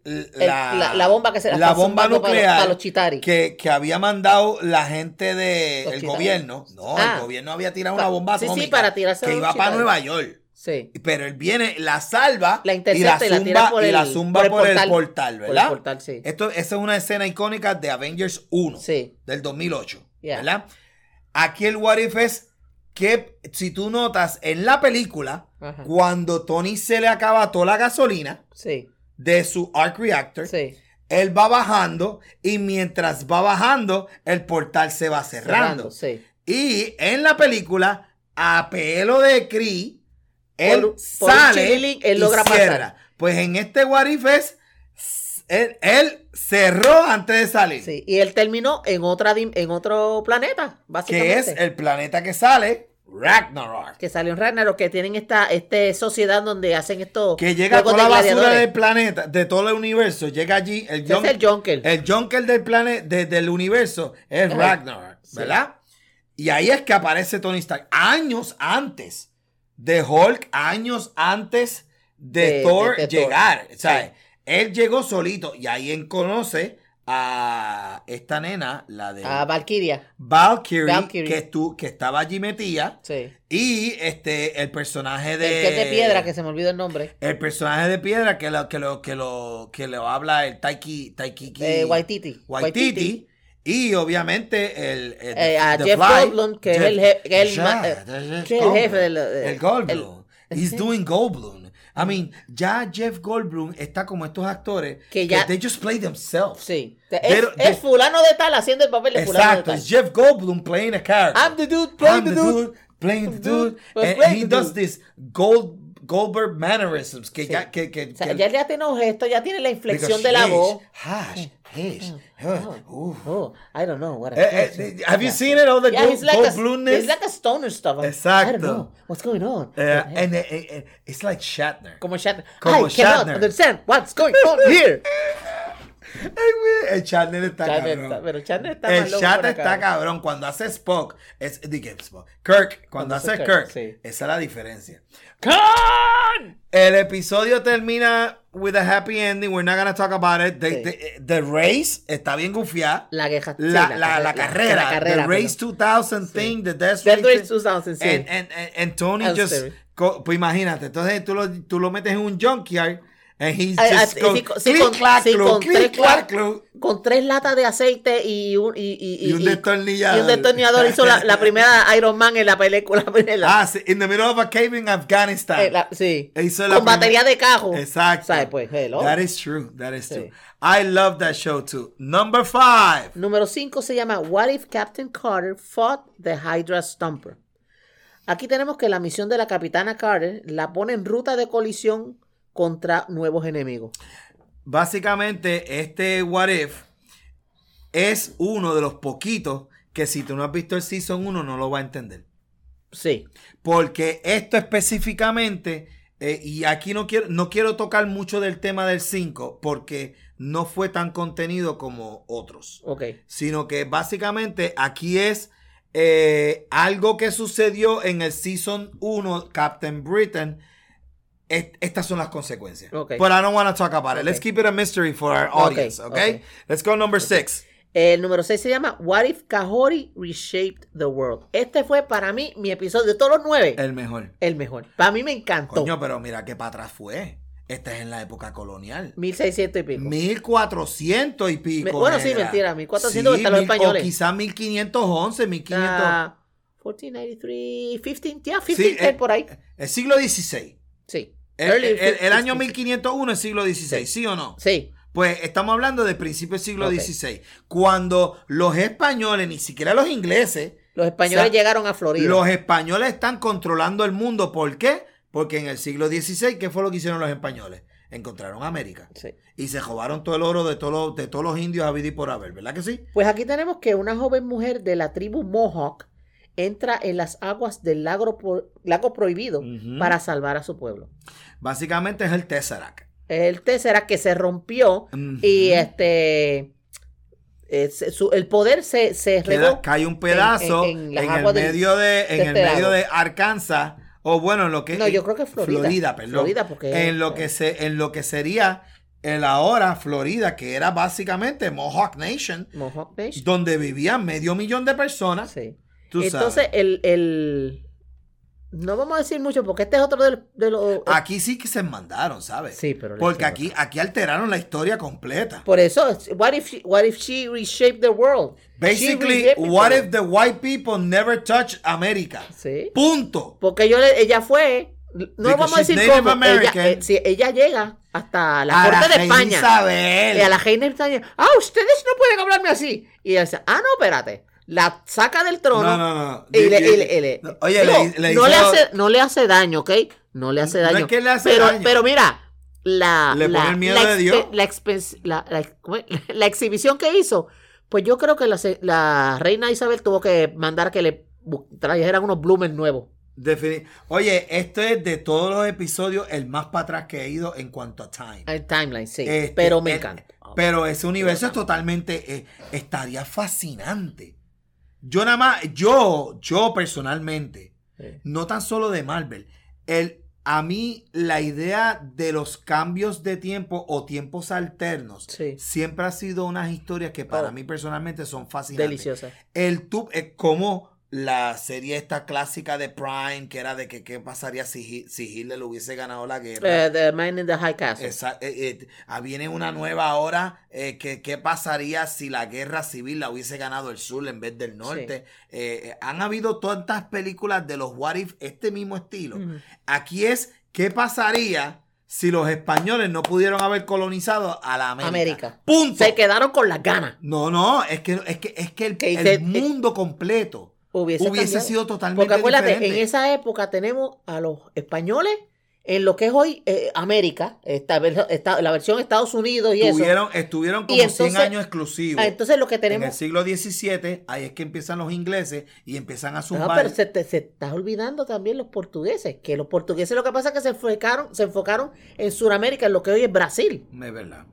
el- la,
la, la bomba que se la
bomba
para
nuclear
para los chitari.
que, que había mandado la gente del
chitari.
gobierno. No,
Ah.
el gobierno había tirado una bomba
sí, sí,
atómica
para tirarse
que iba para. Nueva York.
Sí.
Pero él viene, la salva
La
y la
intercepta y la tira
zumba,
por
y
el,
la zumba por el portal,
Por el
¿verdad?
portal, sí.
Esto, esa es una escena icónica de Avengers 1
Sí.
del 2008,
Yeah.
¿verdad? Aquí el what if es que si tú notas en la película,
Ajá.
cuando Tony se le acaba toda la gasolina
Sí.
de su arc reactor,
Sí.
él va bajando y mientras va bajando, el portal se va cerrando.
Sí.
Y en la película, a pelo de Cree, él
Por- por un
sale
él
y
logra pasar.
Pues en este What If es él, él cerró antes de salir.
Sí, y él terminó en otra en otro planeta,
que
básicamente.
es el planeta que sale, Ragnarok.
que salió en Ragnarok, que tienen esta este sociedad donde hacen esto.
Que llega toda la
de
basura del planeta, de todo el universo, llega allí. El,
es el Junker.
El Junker del planeta, del universo, es
Ajá.
Ragnarok,
Sí.
¿verdad? Y ahí es que aparece Tony Stark. Años antes de Hulk, años antes de,
De-
Thor
de- de Thor.
llegar. O sea,
Sí.
él llegó solito y ahí él conoce a esta nena, la de
A Valkyria.
Valkyrie,
Valkyrie.
Que, estu- que estaba allí metida.
Sí.
Y este, el personaje de.
El que es de piedra, que se me olvidó el nombre.
El personaje de piedra que lo, que lo, que lo, que lo habla el Taiki, Taikiki.
Eh, Waititi.
Waititi. Y obviamente el, el-
Eh, a
The
Jeff
Fly.
Goldblum, que es el je- que es el
Yeah,
eh,
Jeff
que es el
Goldblum.
jefe del- eh,
El Goldblum. He's doing Goldblum. I mean, ya Jeff Goldblum está como estos actores
Que ya-
they just play themselves.
Sí. Es,
Pero-
es
de-
fulano de tal haciendo el papel de fulano
Exacto,
de
it's
tal.
Jeff Goldblum playing a character.
I'm the dude playing
I'm
the dude.
playing the dude.
Was
And
playing
he
the
does
dude.
this Gold, Goldberg mannerisms que
Sí.
ya que, que,
O sea,
que-
ya, ya tiene gesto, ya tiene la inflexión de la voz.
Hash, hash,
Oh,
uh,
oh, I don't know what
Eh, eh, have you seen it all the
Yeah,
gold,
like, a,
Goldblumness?
he's like a stoner stuff. I'm- I don't know what's going on.
Eh, and, eh, eh, it's like Shatner.
Como Shatner.
Como
I cannot
Shatner.
understand what's going on here.
Güey, el Shatner está cabrón.
está- pero Shatner está
el
acá.
está cabrón. Cuando hace Spock, es, dije Spock, Kirk, cuando,
Cuando
hace Kirk,
Kirk, sí.
esa es la diferencia.
¡Con!
El episodio termina with a happy ending. We're not gonna talk about it. The,
Sí.
the- the race está bien gufiada.
La guerra. sí,
La, la, la carrera,
la carrera,
the Race
perdón.
2000 thing, the Death
Death
Race
Race 2000, sí.
And, and, and, and Tony just, co- pues imagínate, entonces tú lo, tú lo metes en un junkyard and he's just
ay,
go,
sí, con-
clack,
con
click,
tres
clack,
cuar-
clu.
Con tres latas de aceite y un, y, y,
Y un destornillador.
Y un destornillador hizo la, la primera Iron Man en la película. la-
Ah, sí, in the middle of a cave in Afghanistan.
eh, la- sí.
Hizo la
Con batería de cajo.
Exacto.
¿Sabes? Pues, hello.
That is true. That is
Sí.
true. I love that show too. Number five.
Número 5 se llama What if Captain Carter fought the Hydra Stomper? Aquí tenemos que la misión de la capitana Carter la pone en ruta de colisión contra nuevos enemigos.
Básicamente, este What If es uno de los poquitos que si tú no has visto el Season 1 no lo va a entender.
Sí.
Porque esto específicamente, eh, y aquí no quiero, no quiero tocar mucho del tema del 5 porque no fue tan contenido como otros.
Ok.
Sino que básicamente aquí es eh, algo que sucedió en el Season 1, Captain Britain. Est- estas son las consecuencias.
Ok.
But I don't want to talk about it. Let's keep it a mystery for our audience, okay?
ok.
Let's go number six.
El número 6 se llama What if Kahori reshaped the world? Este fue para mí mi episodio de todos los nueve.
El mejor.
El mejor. Para mí me encantó.
Coño, pero mira que para atrás fue. Esta es en la época colonial.
1600 y pico.
1400 y pico.
Me- bueno, sí, mentira, 1400 están los españoles.
O quizás 1511, 1500.
Ah, 1493, 15, ya, 15,
Sí, eh,
por ahí.
El siglo XVI.
Sí.
El, el- el- año
1500.
1501 es siglo XVI, ¿sí, o no?
Sí.
Pues estamos hablando del principio del siglo
Ok.
XVI. Cuando los españoles, ni siquiera los ingleses,
Los españoles
O sea,
llegaron a Florida.
los españoles están controlando el mundo. ¿Por qué? Porque en el siglo XVI, ¿qué fue lo que hicieron los españoles? Encontraron América.
Sí.
Y se robaron todo el oro de, todos los- de todos los indios a y por haber, ¿verdad que sí?
Pues aquí tenemos que una joven mujer de la tribu Mohawk entra en las aguas del lago, lago prohibido para salvar a su pueblo.
Básicamente es el Tesseract.
El Tesseract que se rompió y este se- su- el poder se, se
Queda- cae un pedazo
en-
en,
en las
el medio de, en el medio de Arkansas. O bueno, en lo que
No, yo creo que es Florida.
perdón.
Florida, porque-
en lo que se, en lo que sería el ahora Florida, que era básicamente Mohawk Nation,
Mohawk Nation.
donde vivían medio millón de personas.
Sí.
Tú
Entonces,
sabes.
el, el. No vamos a decir mucho porque este es otro de, de los.
Aquí sí que se mandaron, ¿sabes?
Sí, pero
Porque aquí, aquí alteraron la historia completa.
Por eso, what if, she, what if she reshaped the world?
Basically, what if the white people never touch America?
Sí.
Punto.
Porque yo le- ella fue. No
Because
vamos a decir cómo. Ella, eh, sí, ella llega hasta la corte de
reina
España.
Isabel.
Y a la reina España. Ah, ustedes no pueden hablarme así. Y ella dice, ah, no, espérate. La saca del trono.
No, no, no.
Y le,
Oye, le, le
no, le
hizo-
hace, no le hace daño, ¿ok? No le hace
No es
daño.
que le hace
pero,
daño.
pero mira, la,
Le
la,
pone el miedo
la
de Dios.
La, exhibición que hizo, pues yo creo que la, reina Isabel tuvo que mandar que le trajeran unos bloomers nuevos.
Oye, esto es de todos los episodios el más para atrás que he ido en cuanto a time.
El timeline, sí.
Este,
pero me encanta.
Pero ese universo es totalmente, eh, estaría fascinante. Yo nada más, yo, yo personalmente,
Sí.
no tan solo de Marvel, el, a mí la idea de los cambios de tiempo o tiempos alternos
Sí.
siempre ha sido unas historias que para
Oh.
mí personalmente son fascinantes.
Deliciosa.
El tu, eh, como la serie esta clásica de Prime, que era de que qué pasaría si, si Hitler hubiese ganado la guerra.
Eh, the Man in the High Castle.
Esa- eh, eh, ah, viene una nueva ahora, eh, que qué pasaría si la guerra civil la hubiese ganado el sur en vez del norte. Eh, eh, han habido tantas películas de los What If, este mismo estilo. Aquí es qué pasaría si los españoles no pudieron haber colonizado a la América.
América.
Punto.
Se quedaron con las ganas.
No, no, es que, es que, es que el, el mundo completo
Hubiese,
hubiese
cambiado.
sido totalmente
Porque acuérdate,
diferente.
en esa época tenemos a los españoles en lo que es hoy eh, América, esta, la versión Estados Unidos y eso.
Estuvieron, estuvieron como
entonces-
100 años exclusivos.
Ah, entonces lo que
en el
tenemos.
siglo XVII, ahí es que empiezan los ingleses y empiezan a
No,
zumbar.
pero se te se está olvidando también los portugueses, que los portugueses lo que pasa es que se enfocaron, se enfocaron en Sudamérica, en lo que hoy es Brasil.
Es verdad.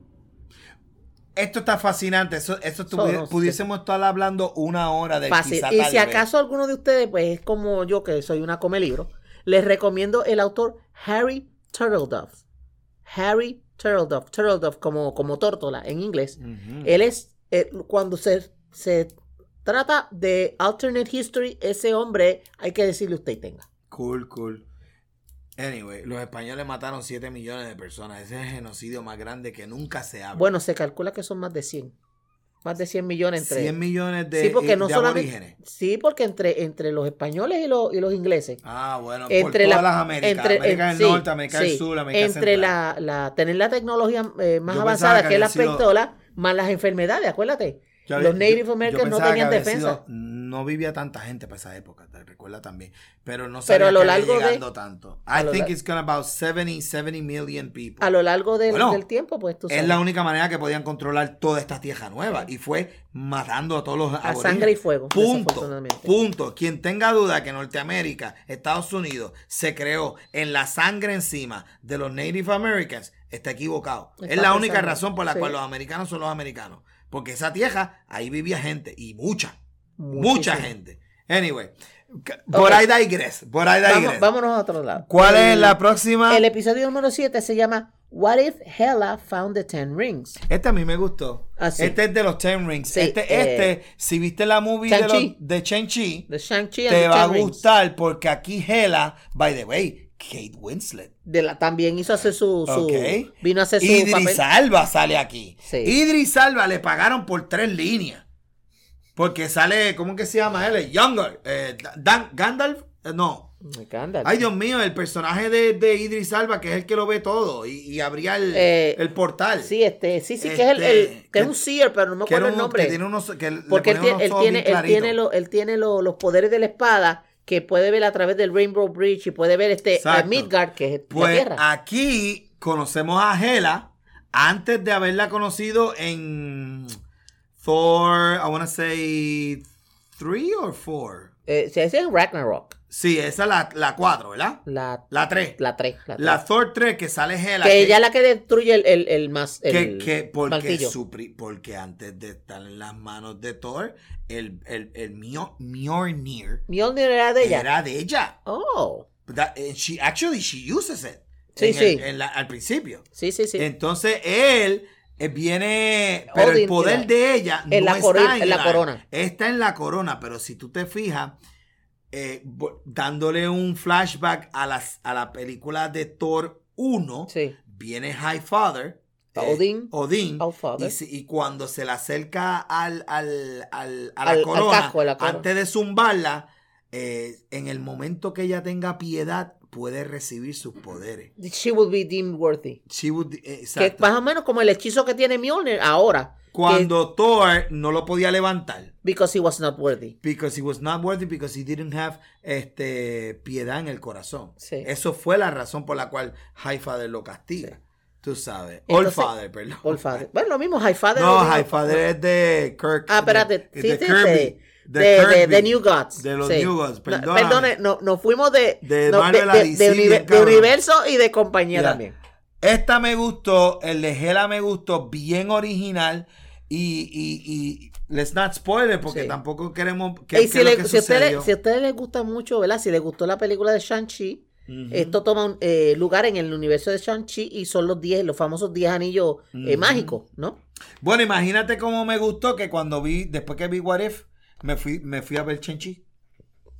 Esto está fascinante. Eso,
no sé.
pudiésemos estar hablando una hora de
Fácil.
quizá
Y si
vez.
acaso alguno de ustedes, pues es como yo que soy una come libro, les recomiendo el autor Harry Turtledove. Harry Turtledove, Turtledove como, como tórtola en inglés. Él es, eh, cuando se, se trata de alternate history, ese hombre hay que decirle usted y tenga.
Cool, cool. Anyway, los españoles mataron 7 millones de personas. Ese es el genocidio más grande que nunca se habla.
Bueno, se calcula que son más de 100. Más de 100 millones entre...
100 millones de,
sí, porque no
de
solamente...
aborígenes.
Sí, porque entre, entre los españoles y los, y los ingleses.
Ah, bueno,
entre
por todas
la-
las Américas.
entre-
América del
sí,
Norte, América del
sí.
Sur, América
entre
Central.
la, la tener la tecnología eh, más
Yo
avanzada que,
que
es la
había sido-
pistola, más las enfermedades, acuérdate.
Yo había-
los Native Americans no tenían defensa.
sido- no vivía tanta gente para esa época, te recuerda también. Pero no
Pero
sabía
a lo largo de-
llegando tanto. I think it's gonna about 70, 70 million people.
A lo largo del,
Bueno,
del tiempo, pues tú sabes.
es la única manera que podían controlar toda esta tierra nueva. Y fue matando a todos los
a
aborígenes.
sangre y fuego.
Punto. Punto. Quien tenga duda que Norteamérica, Estados Unidos, se creó en la sangre encima de los Native Americans, está equivocado.
Está
es la única razón por la
sí.
cual los americanos son los americanos. Porque esa tierra, ahí vivía gente. Y mucha.
Muchísimo.
Mucha gente. Anyway. Por ahí digress. Por ahí
Vamos-
digress.
vámonos a otro lado.
¿Cuál es la próxima?
El episodio número 7 se llama What if Hela found the Ten Rings?
Este a mí me gustó.
Ah, sí.
Este es de los Ten Rings.
Sí,
este,
eh,
este, si viste la movie de,
Shang-Chi.
de te va a
Rings.
gustar porque aquí Hela, by the way, Kate Winslet.
De la, también hizo hacer su, su vino a hacer su
Idris
papel.
Alba sale aquí.
Sí.
Idris Alba le pagaron por tres líneas. Porque sale, ¿cómo que se llama él? Younger. Eh, Dan- Gandalf. Eh, no.
Encanta.
Ay, Dios mío, el personaje de, de Idris Alba, que es el que lo ve todo y, y abría el,
Eh,
el portal.
Sí, este, sí, sí, que es el,
Este,
el- que es un seer, pero no me acuerdo el
uno-
nombre.
que tiene unos, que
Porque él tiene,
unos
él tiene, él tiene, lo- él tiene lo- los poderes de la espada que puede ver a través del Rainbow Bridge y puede ver este a Midgard, que es la
Pues
tierra.
aquí conocemos a Hela antes de haberla conocido en Thor, I want to say 3 or 4.
Eh, se dice en Ragnarok.
Sí, esa es la, la 4, ¿verdad?
La,
La 3.
la 3. La,
La. Thor 3 que sale Hela.
que ella es la que destruye el, el, el más. El
que, que porque, su porque antes de estar en las manos de Thor, el, el, el Mjol- Mjolnir
Mjolnir era de ella.
era de ella.
Oh.
That- and she, actually, she uses it.
Sí,
en
sí.
el- en la- al principio.
Sí, sí, sí.
Entonces él eh, viene, pero el poder de ella
En
no
la
está en,
la corona.
Está en la corona, pero si tú te fijas, eh, dándole un flashback a, las, a la película de Thor 1,
sí.
viene High Father. Eh,
Odin.
Odin.
Our Father.
Y, cuando se le acerca al, al, al- a la
Al-
corona,
la
antes de zumbarla, eh, en el momento que ella tenga piedad, puede recibir sus poderes.
She would be deemed worthy.
She would- eh,
Que más o menos como el hechizo que tiene Mjolnir ahora.
Cuando Thor no lo podía levantar.
Because he was not worthy.
Because he was not worthy, because he didn't have este, piedad en el corazón.
Sí.
Eso fue la razón por la cual Highfather lo castiga.
Sí.
Tú sabes. All
Entonces-
Father, perdón.
All Father. Bueno, lo mismo, High Father.
No. High Father es de Kirk.
Ah, espérate.
de,
Sí,
de
sí,
Kirby.
de-
de
de, de, New Gods.
De los
sí.
New Gods,
No,
perdóname.
perdone, no, nos fuimos de,
De
no, de, de universo y de compañía
Mira,
también.
Esta me gustó, el de Hela me gustó, bien original. Y, y, y let's not spoil it, porque
Sí.
tampoco queremos que,
Y si, le- si, a ustedes,
sucedió.
si a ustedes les gusta mucho, ¿verdad? Si les gustó la película de Shang-Chi, esto toma un, eh, lugar en el universo de Shang-Chi y son los 10, los famosos 10 anillos eh, mágicos, ¿no?
Bueno, imagínate cómo me gustó que cuando vi, después que vi What If, me fui, me fui a ver Chenchi.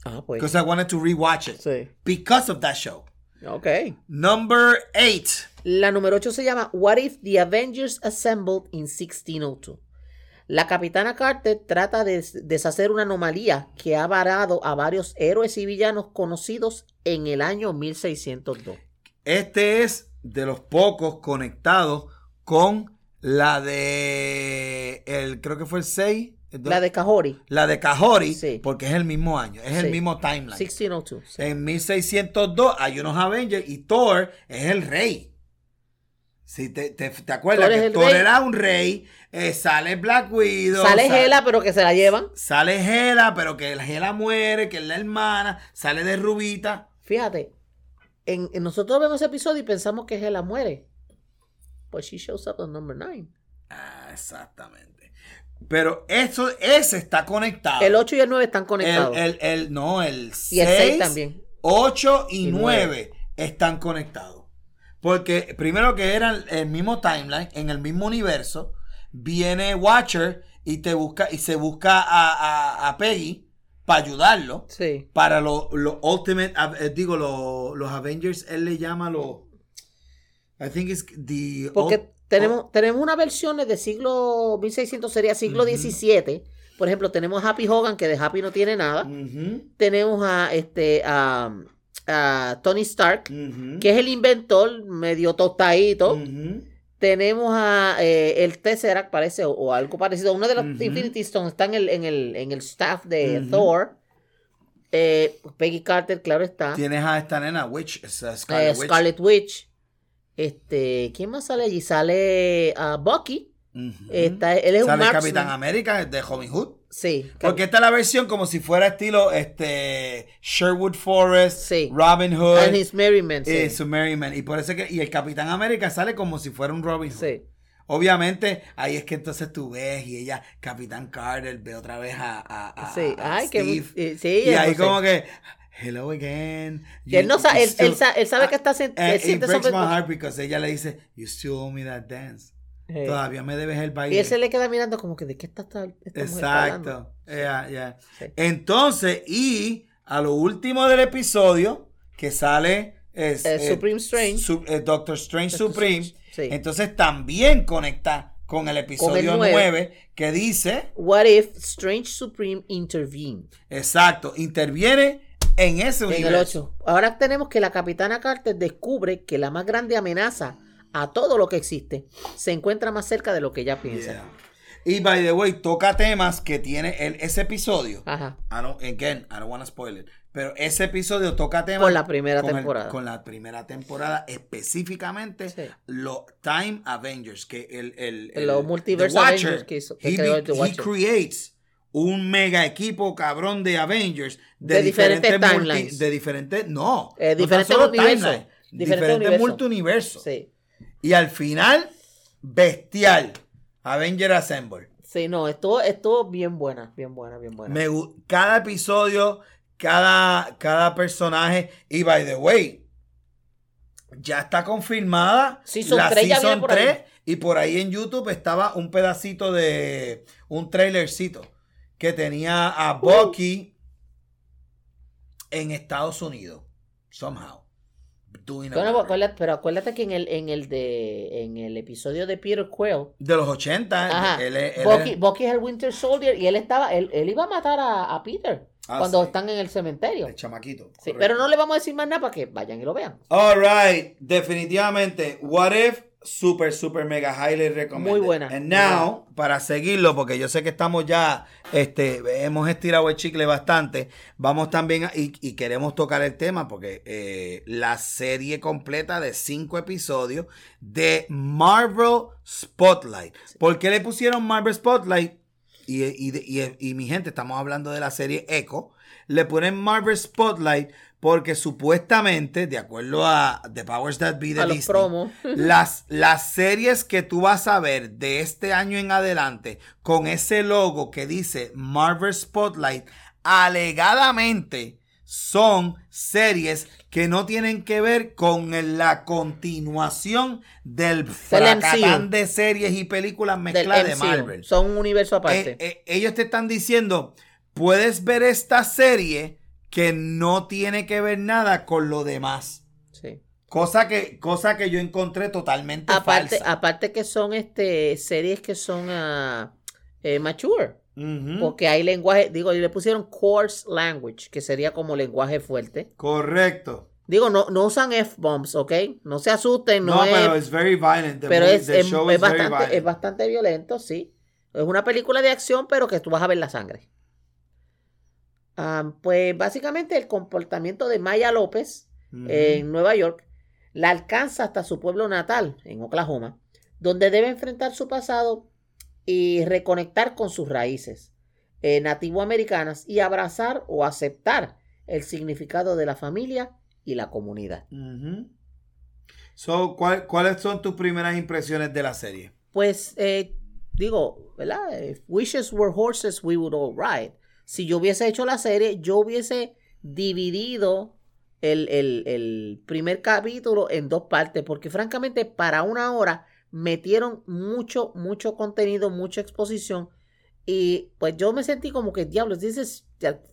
Ah, pues.
Because I wanted to rewatch it.
Sí.
Because of that show.
Ok.
Number 8.
La número 8 se llama What If the Avengers Assembled in 1602. La capitana Carter trata de des- deshacer una anomalía que ha varado a varios héroes y villanos conocidos en el año 1602.
Este es de los pocos conectados con la de el creo que fue el 6, el do-
La de Kahori,
la de Kahori,
Sí.
porque es el mismo año, es
Sí.
el mismo timeline.
1602. sí.
En 1602 hay unos Avengers y Thor es el rey. Si te, te, te acuerdas que
el
Thor era un rey, eh, sale Black Widow,
Sale
sa-
Hela, pero que se la llevan.
sale Hela, pero que Hela muere, que es la hermana, sale de Rubita.
Fíjate, en, en nosotros vemos ese episodio y pensamos que Hela muere. Pues she shows up on number 9.
Ah, exactamente. Pero eso, ese está conectado.
El 8 y el 9 están
el,
conectados.
el- el- no, el 6,
y el 6 también.
8 y,
Y
9 están conectados. Porque primero que eran el mismo timeline, en el mismo universo, viene Watcher y te busca y se busca a, a- a Peggy para ayudarlo.
Sí.
Para los los Ultimate, eh, digo, los, los Avengers, él le llama los... I think it's the...
Porque tenemos, tenemos una versión de siglo 1600, sería siglo. XVII. Por ejemplo, tenemos a Happy Hogan, que de Happy no tiene nada. Tenemos a este a, a Tony Stark, que es el inventor, medio tostadito. Tenemos a eh, el Tesseract, parece, o, o algo parecido. Uno de los. Infinity Stones está en el, en el, en el staff de. Thor. Eh, Peggy Carter, claro está.
Tienes a esta nena, Witch, es
Eh,
Scarlet Witch.
Este, ¿quién más sale allí? Sale a Bucky.
Ujú.
Está, él es un
Sale
marksman.
Capitán América de Robin Hood.
Sí.
Porque esta es la versión como si fuera estilo este Sherwood Forest,
Sí.
Robin Hood
And his Merry Men, sí.
su Merry Man. Y por eso que y el Capitán América sale como si fuera un Robin Hood.
Sí.
Obviamente, ahí es que entonces tú ves y ella, Capitán Carter, ve otra vez a, a, a-
Sí. Ay, que
Steve.
eh, sí,
y ahí
entonces,
como que, hello again.
que él no sabe, él, él
still-
sa- él sabe que está
Eh,
él
it
siente
breaks my heart because ella le dice, you still owe me that dance.
Sí.
Todavía me debes el baile.
Y él se le queda mirando como que de qué está esta?
Exacto. Yeah, yeah.
Sí.
Entonces, y a lo último del episodio, que sale es,
Eh, Supreme Strange.
Su- eh, Doctor Strange
Doctor
Supreme.
Strange, sí.
Entonces también conecta con el episodio
nueve.
9 que dice,
What if Strange Supreme intervened?
exacto, interviene en ese
En el
universo.
8. Ahora tenemos que la capitana Carter descubre que la más grande amenaza a todo lo que existe se encuentra más cerca de lo que ella piensa.
Yeah. Y by the way, toca temas que tiene el, ese episodio.
Ajá.
I don't, again, I don't want to spoil it. Pero ese episodio toca temas.
Con la primera
con el-
temporada.
con la primera temporada, específicamente
Sí.
los Time Avengers, que el. el, el-
Los Multiverse
The Watcher,
Avengers que hizo- que
he,
creó The
he
Watcher.
creates un mega equipo cabrón de Avengers de,
De diferentes
multi-
timelines.
de diferentes. No.
Eh,
no
diferentes
solo
universos. Diferentes
diferentes.
Sí.
Y al final, bestial. Avenger Assemble.
Sí, no, estuvo, estuvo bien buena, bien buena, bien buena.
Me cada episodio, cada, cada personaje. Y by the way, ya está confirmada
Season
la
3 ya
season
viene por ahí.
3. Y por ahí en YouTube estaba un pedacito de un trailercito que tenía a
Uh.
Bucky en Estados Unidos. Somehow. Doing a
Bueno,
murder.
acuérdate- pero acuérdate que en el, en el de en el episodio de Peter Quill,
de los 80.
Ajá,
él es- él
Bucky,
es-
Bucky es el Winter Soldier y él estaba, él, él iba a matar a, a Peter
Ah,
cuando
sí.
están en el cementerio.
el chamaquito.
Sí, pero no le vamos a decir más nada para que vayan y lo vean.
All right, definitivamente. What if super, super, mega highly recommended.
Muy buena.
And now, para seguirlo, porque yo sé que estamos ya, este, hemos estirado el chicle bastante, vamos también, a- y, y queremos tocar el tema, porque eh, la serie completa de cinco episodios de Marvel Spotlight. ¿Por qué le pusieron Marvel Spotlight? Y, y, y- y mi gente, estamos hablando de la serie Echo. Le ponen Marvel Spotlight porque supuestamente, de acuerdo a The Powers That Be de
A los
Disney,
promos.
las, las series que tú vas a ver de este año en adelante con ese logo que dice Marvel Spotlight, alegadamente son series que no tienen que ver con la continuación del fracatán de series y películas mezcladas de. Marvel.
Son un universo aparte.
Eh, eh, ellos te están diciendo, puedes ver esta serie que no tiene que ver nada con lo demás.
sí.
Cosa que, cosa que yo encontré totalmente
Aparte,
falsa.
aparte que son este series que son eh, mature. Porque hay lenguaje, digo, y le pusieron coarse language, que sería como lenguaje fuerte.
Correcto.
Digo, no, no usan F-bombs, ¿ok? No se asusten, no,
No,
es.
pero es very violent. The
pero
movie-
es,
the
es-
show
es
is very
bastante, es
violent.
bastante violento, sí. Es una película de acción, pero que tú vas a ver la sangre. Ah, pues básicamente el comportamiento de Maya López en Nueva York la alcanza hasta su pueblo natal, en Oklahoma, donde debe enfrentar su pasado y reconectar con sus raíces eh, nativoamericanas y abrazar o aceptar el significado de la familia y la comunidad.
So, ¿cuál- ¿Cuáles son tus primeras impresiones de la serie?
Pues eh, digo, ¿verdad? If wishes were horses, we would all ride. Si yo hubiese hecho la serie, yo hubiese dividido el, el- el primer capítulo en dos partes, porque francamente para una hora metieron mucho, mucho contenido, mucha exposición, y pues yo me sentí como que, diablos, is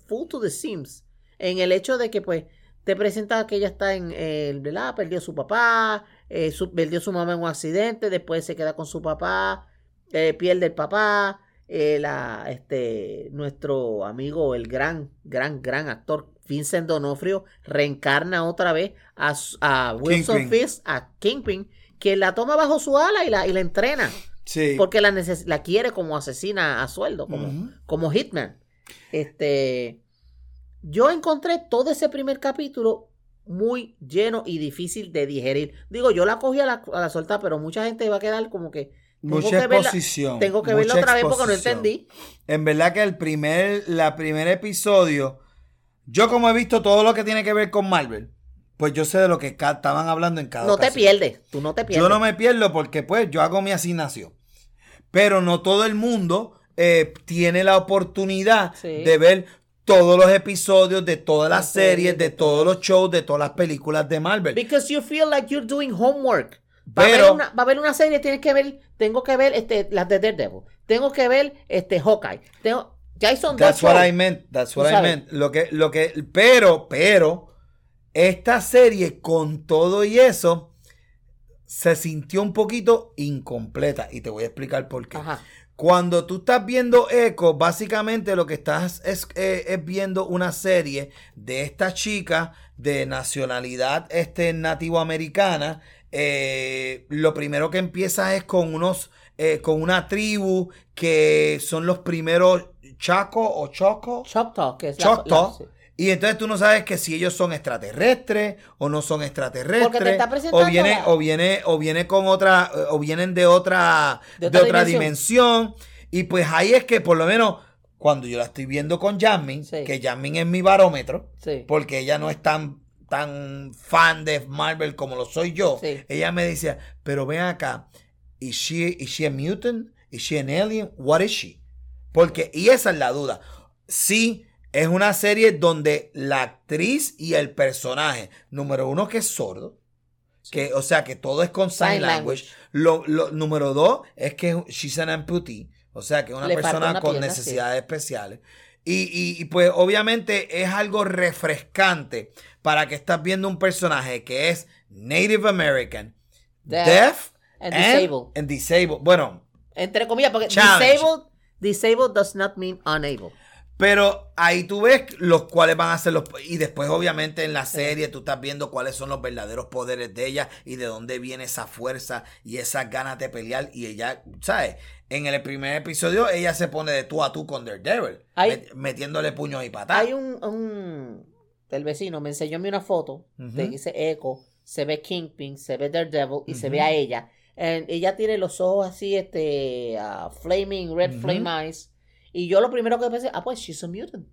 full to the seams, en el hecho de que pues te presenta que ella está en, eh, ¿verdad? Perdió a su papá, eh, perdió a su mamá en un accidente, después se queda con su papá, eh, pierde el papá, eh, la, este, nuestro amigo, el gran, gran, gran actor Vincent Donofrio, reencarna otra vez a, a Wilson
Kingpin.
Fisk, a Kingpin, que la toma bajo su ala y la, y la entrena,
Sí.
porque la, neces- la quiere como asesina a sueldo, como, como Hitman. Este, yo encontré todo ese primer capítulo muy lleno y difícil de digerir. Digo, yo la cogí a la, a la solta, pero mucha gente va a quedar como que tengo
Mucha
que verla-
exposición.
tengo que verla
mucha
otra vez porque no
exposición.
entendí.
En verdad que el primer, la primer episodio, yo como he visto todo lo que tiene que ver con Marvel, pues yo sé de lo que estaban hablando en cada
No te pierdes, tú no te pierdes.
Yo no me pierdo porque pues yo hago mi asignación. Pero no todo el mundo eh, tiene la oportunidad
Sí.
de ver todos los episodios de todas las
series,
de todos los shows, de todas las películas de Marvel.
Because you feel like you're doing homework. Va, a ver una, va a ver una serie, tienes que ver, tengo que ver este, las de Daredevil. Tengo que ver este Hawkeye. Tengo, ya ahí son
That's
dos
what
shows.
I meant. That's what I meant. Lo que, lo que, pero, pero, esta serie con todo y eso se sintió un poquito incompleta y te voy a explicar por qué.
Ajá.
Cuando tú estás viendo Echo, básicamente lo que estás es, eh, es viendo una serie de esta chica de nacionalidad este, nativoamericana. Eh, lo primero que empieza es con unos, eh, con una tribu que son los primeros Chaco o Choco.
Choctaw, que es la-
Choctaw.
la- sí.
Y entonces tú no sabes que si ellos son extraterrestres o no son extraterrestres.
Porque te está presentando
o viene, o viene, o viene con otra, o vienen de otra,
De
de
otra
dimensión. Y pues ahí es que por lo menos cuando yo la estoy viendo con Jasmine,
Sí.
que Jasmine es mi barómetro,
Sí.
porque ella no es tan, tan fan de Marvel como lo soy yo.
Sí.
Ella me decía, pero ven acá, ¿is she, is she a mutant? ¿Is she an alien? What is she? Porque, y esa es la duda. Sí, es una serie donde la actriz y el personaje, número uno, que es sordo, que, o sea, que todo es con sign,
Sign
language.
language.
Lo, lo- número dos es que she's an amputee, o sea, que es una
Le
persona
una
con
pierna,
necesidades especiales. Y, y- y, pues obviamente es algo refrescante para que estás viendo un personaje que es Native American,
Deaf
deaf,
and disabled.
and disabled. Bueno,
Entre comillas, porque disabled, disabled does not mean unable.
Pero ahí tú ves los cuales van a ser los... Y después obviamente en la serie tú estás viendo cuáles son los verdaderos poderes de ella y de dónde viene esa fuerza y esas ganas de pelear. Y ella, ¿sabes? En el primer episodio ella se pone de tú a tú con Daredevil,
Hay-
met- metiéndole puños y patadas.
Hay un, un- El vecino me enseñó a mí una foto de que dice Echo, se ve Kingpin, se ve Daredevil y se ve a ella. And ella tiene los ojos así, este, ah, flaming, red flame eyes. Y yo lo primero que pensé, ah, pues she's a mutant.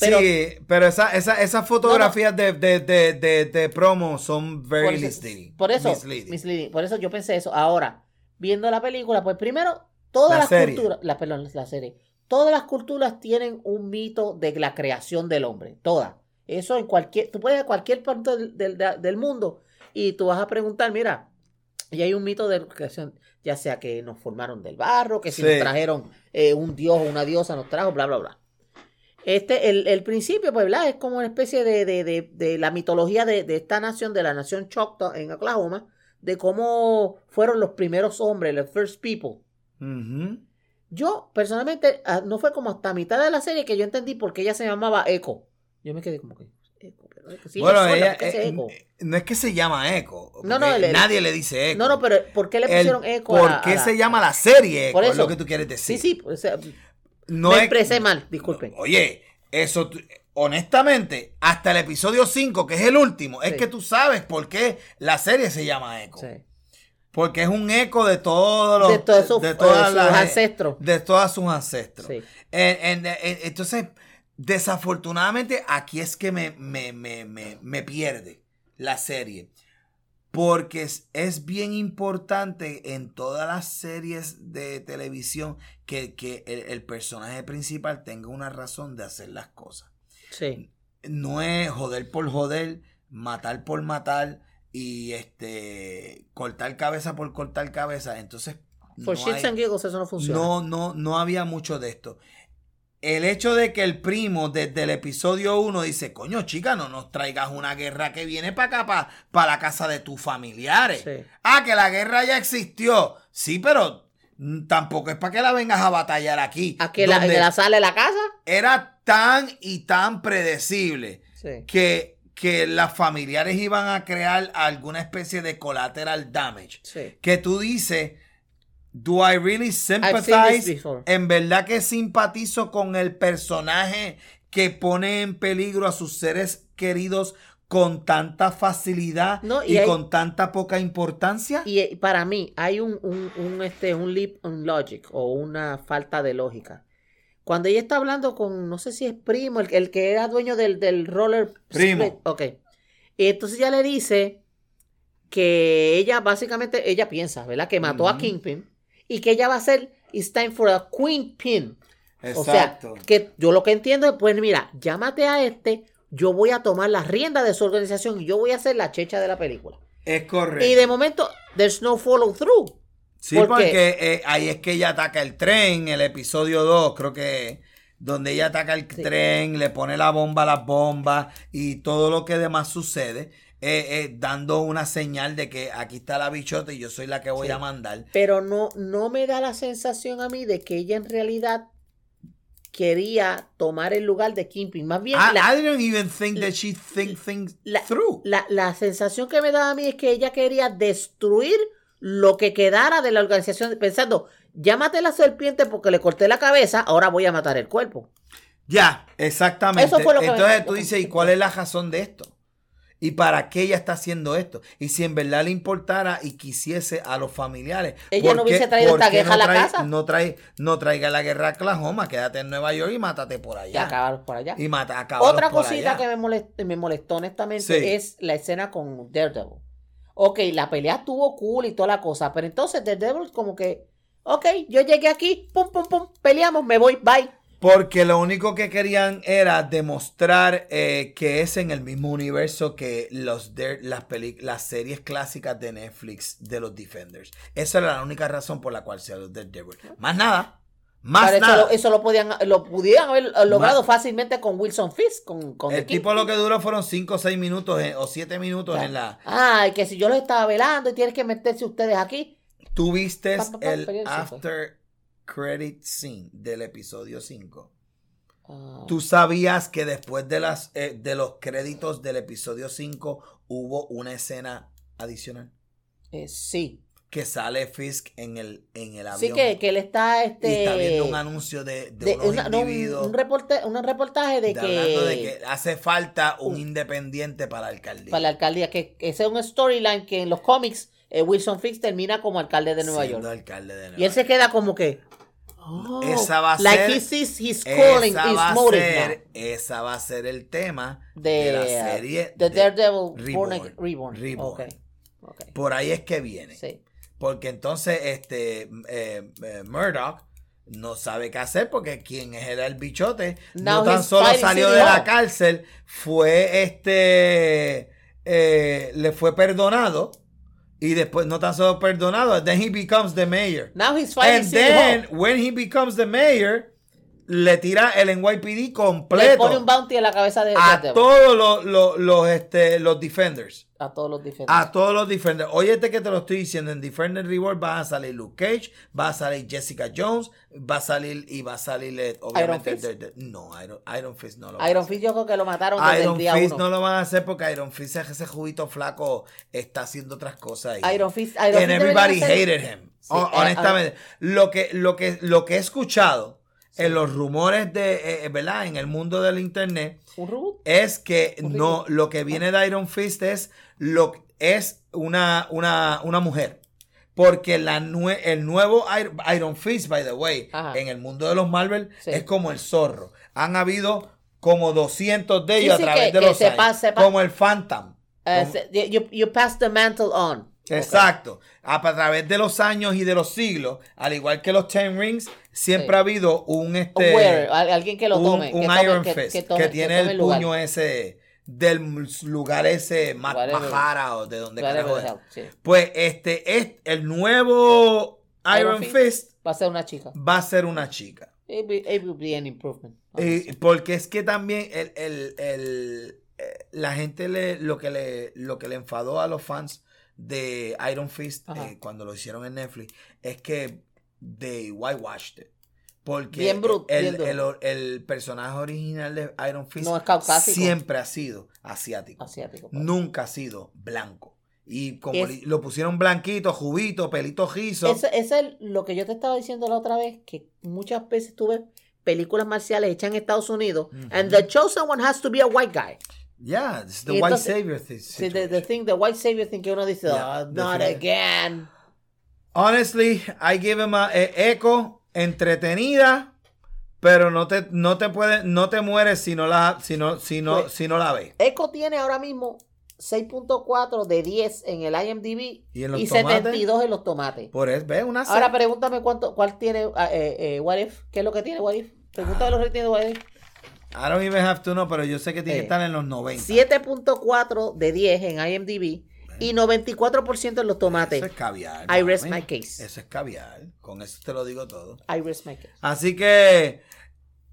Pero-
sí, pero esa, esa, esas fotografías De, de, de, de, de promo son very
Por eso,
misleading.
por eso,
Misleading.
misleading. por eso yo pensé eso. Ahora, viendo la película, pues primero, todas
La
las
serie.
culturas, la, perdón, la serie, todas las culturas tienen un mito de la creación del hombre, todas. Eso en cualquier, tú puedes ir a cualquier parte del, del- del mundo y tú vas a preguntar, mira, y hay un mito de creación, ya sea que nos formaron del barro, que si
Sí.
nos trajeron eh, un dios o una diosa, nos trajo, bla, bla, bla. Este, el, el principio, pues, ¿verdad? Es como una especie de, de, de, de la mitología de, de esta nación, de la nación Choctaw en Oklahoma, de cómo fueron los primeros hombres, los first people. Yo, personalmente, ah, no fue como hasta mitad de la serie que yo entendí por qué ella se llamaba Echo. Yo me quedé como que, Echo, pero Echo, sí,
bueno,
es
ella,
¿por qué se
eh,
Echo?
no es que se llama Echo.
No, no, el-
nadie le dice Echo.
No, no, pero ¿por qué le
El
pusieron Echo a
¿Por
la-
qué
a la-
se llama la serie Echo?
Por
Es lo que tú quieres decir.
Sí, sí, o sea,
No
me
es-
expresé mal, disculpen.
Oye, eso, honestamente, hasta el episodio 5, que es el último, es que tú sabes por qué la serie se llama Echo.
Sí.
Porque es un eco de todos los.
De todos sus,
de todas
sus
las-
ancestros.
De todos sus ancestros.
Sí.
En- en- en- entonces, desafortunadamente, aquí es que me, me, me, me, me pierde la serie. Porque es, es bien importante en todas las series de televisión que, que el, el personaje principal tenga una razón de hacer las cosas.
Sí.
No es joder por joder, matar por matar y este cortar cabeza por cortar cabeza. Entonces,
For
no
shits
hay-
and giggles eso no funciona.
no, no, no había mucho de esto. El hecho de que el primo desde el episodio 1 dice, coño chica, no nos traigas una guerra que viene para acá, para la casa de tus familiares.
Sí.
Ah, que la guerra ya existió. Sí, pero tampoco es para que la vengas a batallar aquí.
¿A que la, la sala de la casa?
Era tan y tan predecible
Sí.
que, que las familiares iban a crear alguna especie de collateral damage
Sí.
que tú dices, do I really sympathize? En verdad que simpatizo con el personaje que pone en peligro a sus seres queridos con tanta facilidad
No,
y,
y hay-
con tanta poca importancia.
Y eh, para mí hay un, un, un, este, un leap on logic o una falta de lógica. Cuando ella está hablando con, no sé si es primo, el, el que era dueño del, del roller.
Primo.
split, Ok. Y entonces ella le dice que ella básicamente, ella piensa, ¿verdad? Que mató a. Kingpin y que ella va a ser, it's time for a Queen Pin. O sea,
Exacto.
que yo lo que entiendo es, pues mira, llámate a este, yo voy a tomar las riendas de su organización y yo voy a ser la checha de la película.
es correcto.
Y de momento, there's no follow through.
Sí,
¿Por
porque eh, ahí es que ella ataca el tren, el episodio 2, creo que donde ella ataca el
Sí.
tren, le pone la bomba a las bombas y todo lo que demás sucede, eh, eh, dando una señal de que aquí está la bichota y yo soy la que voy
Sí.
a mandar.
Pero no, no me da la sensación a mí de que ella en realidad quería tomar el lugar de Kingpin. Más bien,
I,
la,
I don't even think that she think things
la-
through.
la- la sensación que me da a mí es que ella quería destruir lo que quedara de la organización, pensando, llámate la serpiente porque le corté la cabeza, ahora voy a matar el cuerpo.
Ya, exactamente.
Eso fue lo que
Entonces tú dices, ¿y cuál es la razón de esto? ¿Y para qué ella está haciendo esto? Y si en verdad le importara y quisiese a los familiares.
Ella
¿por
no
qué-
hubiese traído esta guerra
no
a la
trae-
casa?
No, trae, no traiga la guerra a Oklahoma, quédate en Nueva York y mátate por
Y
allá.
acabar por allá.
Y mata,
Otra
por
cosita
allá.
que me molestó, me molestó honestamente
Sí.
es la escena con Daredevil. Ok, la pelea estuvo cool y toda la cosa, pero entonces Daredevil como que, ok, yo llegué aquí, pum, pum, pum, peleamos, me voy, bye.
Porque lo único que querían era demostrar eh, que es en el mismo universo que los las, peli- las series clásicas de Netflix de los Defenders. Esa era la única razón por la cual se los Daredevil. Más nada. Más
Para eso,
nada.
lo, eso lo podían, lo pudieran haber logrado fácilmente con Wilson Fisk, con, con
el tipo lo que duró fueron 5 o 6 minutos en- o 7 minutos en la...
Ay, que si yo los estaba velando y tienes que meterse ustedes aquí.
Tú viste
Pa, pa, pa,
el
pelearse,
after credit scene del episodio 5.
Ah,
¿Tú sabías que después de, las, eh, de los créditos del episodio 5 hubo una escena adicional?
eh, sí.
Que sale Fisk en el, en el avión.
Sí, que, que él está,
y
este...
está viendo un anuncio de, de
de-
unos
una- no, un,
individuos
reporte, un reportaje de
de hablando de
que,
que hace falta un
un-
independiente para la alcaldía.
para la alcaldía, que ese es un storyline que en los cómics eh, Wilson Fix termina como alcalde de Nueva York.
alcalde de Nueva
Y él se queda como que... oh,
Esa va a
like
ser-
he sees his calling,
esa,
his
va a
motive
ser, esa va a ser el tema
De,
de, la
uh,
serie
The
de
Daredevil
Reborn.
Reborn.
Reborn. Por ahí es que viene.
Sí.
Porque entonces este eh, eh, Murdoch no sabe qué hacer porque quien era el bichote
Now
no tan solo salió de la cárcel, fue este eh, le fue perdonado y después no tan solo perdonado, then he becomes the mayor.
Now he's fighting
And then when he becomes the mayor le tira el NYPD
Le
completo
pone un bounty en la cabeza de
a
Daredevil.
todos los, los, los, este, los defenders.
A todos los diferentes.
A todos los Defenders. Óyete que te lo estoy diciendo. En Defender Reward va a salir Luke Cage, va a salir Jessica Jones, va a salir y va a salir eh, obviamente
Fist?
el de- de- no, Iron, Iron Fist no lo va a
Iron. Fist yo creo que lo mataron desde
Iron
el día
Fist
uno.
no lo van a hacer porque Iron Fist ese juguito flaco está haciendo otras cosas ahí.
Iron Fist, Iron
And
Fist
everybody hated him.
Sí, eh,
honestamente, lo que lo que lo que he escuchado en los rumores de eh, verdad en el mundo del internet es que no lo que viene de Iron Fist es lo es una una, una mujer porque la nue- el nuevo Iron, Iron Fist by the way
Ajá.
en el mundo de los Marvel
Sí.
es como el zorro han habido como 200 de ellos
sí,
a través
que-
de
que
los años como el Phantom
Eh,
Como-
you, you pass the mantle on.
Exacto. A, a través de los años y de los siglos, al igual que los Ten Rings, siempre
Sí.
ha habido un este
wearer, alguien que lo tome.
un
que
Iron
que-
Fist
que
que,
tome- que
tiene el puño ese del lugar ese más o de donde carajo es.
sí.
Pues este es el nuevo Iron,
Iron
Fist,
Fist. Va a ser una chica.
va a ser una chica.
It, will- it will be an improvement.
Y porque es que también el, el- el, eh, la gente le, lo que le lo que le enfadó a los fans de Iron Fist eh, cuando lo hicieron en Netflix es que they whitewashed it. Porque
Bien brut-
el,
bien
el- el personaje original de Iron Fist
No es caucásico.
siempre ha sido asiático.
Asiático. pues.
Nunca ha sido blanco. Y como
Es-
lo pusieron blanquito, jubito, pelito rizo.
Eso, eso es lo que yo te estaba diciendo la otra vez, que muchas veces tú ves películas marciales hechas en Estados Unidos, and the chosen one has to be a white guy.
yeah, it's the
Y
white
entonces-
savior thi-
Sí, the, thing, the white savior thing que uno dice,
Yeah,
"Oh, not again.
Honestly, I give him a eh, Echo entretenida, pero no te no te puede no te mueres si no la si no si no
Pues-
si no la ves.
Echo tiene ahora mismo 6.4 de 10 en el IMDb
¿Y en los
y
tomates?
72 en los tomates.
Por eso, ve una
Ahora pregúntame cuánto, cuál tiene ah, eh, eh, What If, qué es lo que tiene What If. Pregúntame los ratings de What If.
I don't even have to know, pero yo sé que tiene
Eh,
que estar en los 90.
7.4 de 10 en IMDb y 94% en los tomates.
Eso es caviar.
I rest my case.
Eso es caviar. Con eso te lo digo todo.
I rest my case.
Así que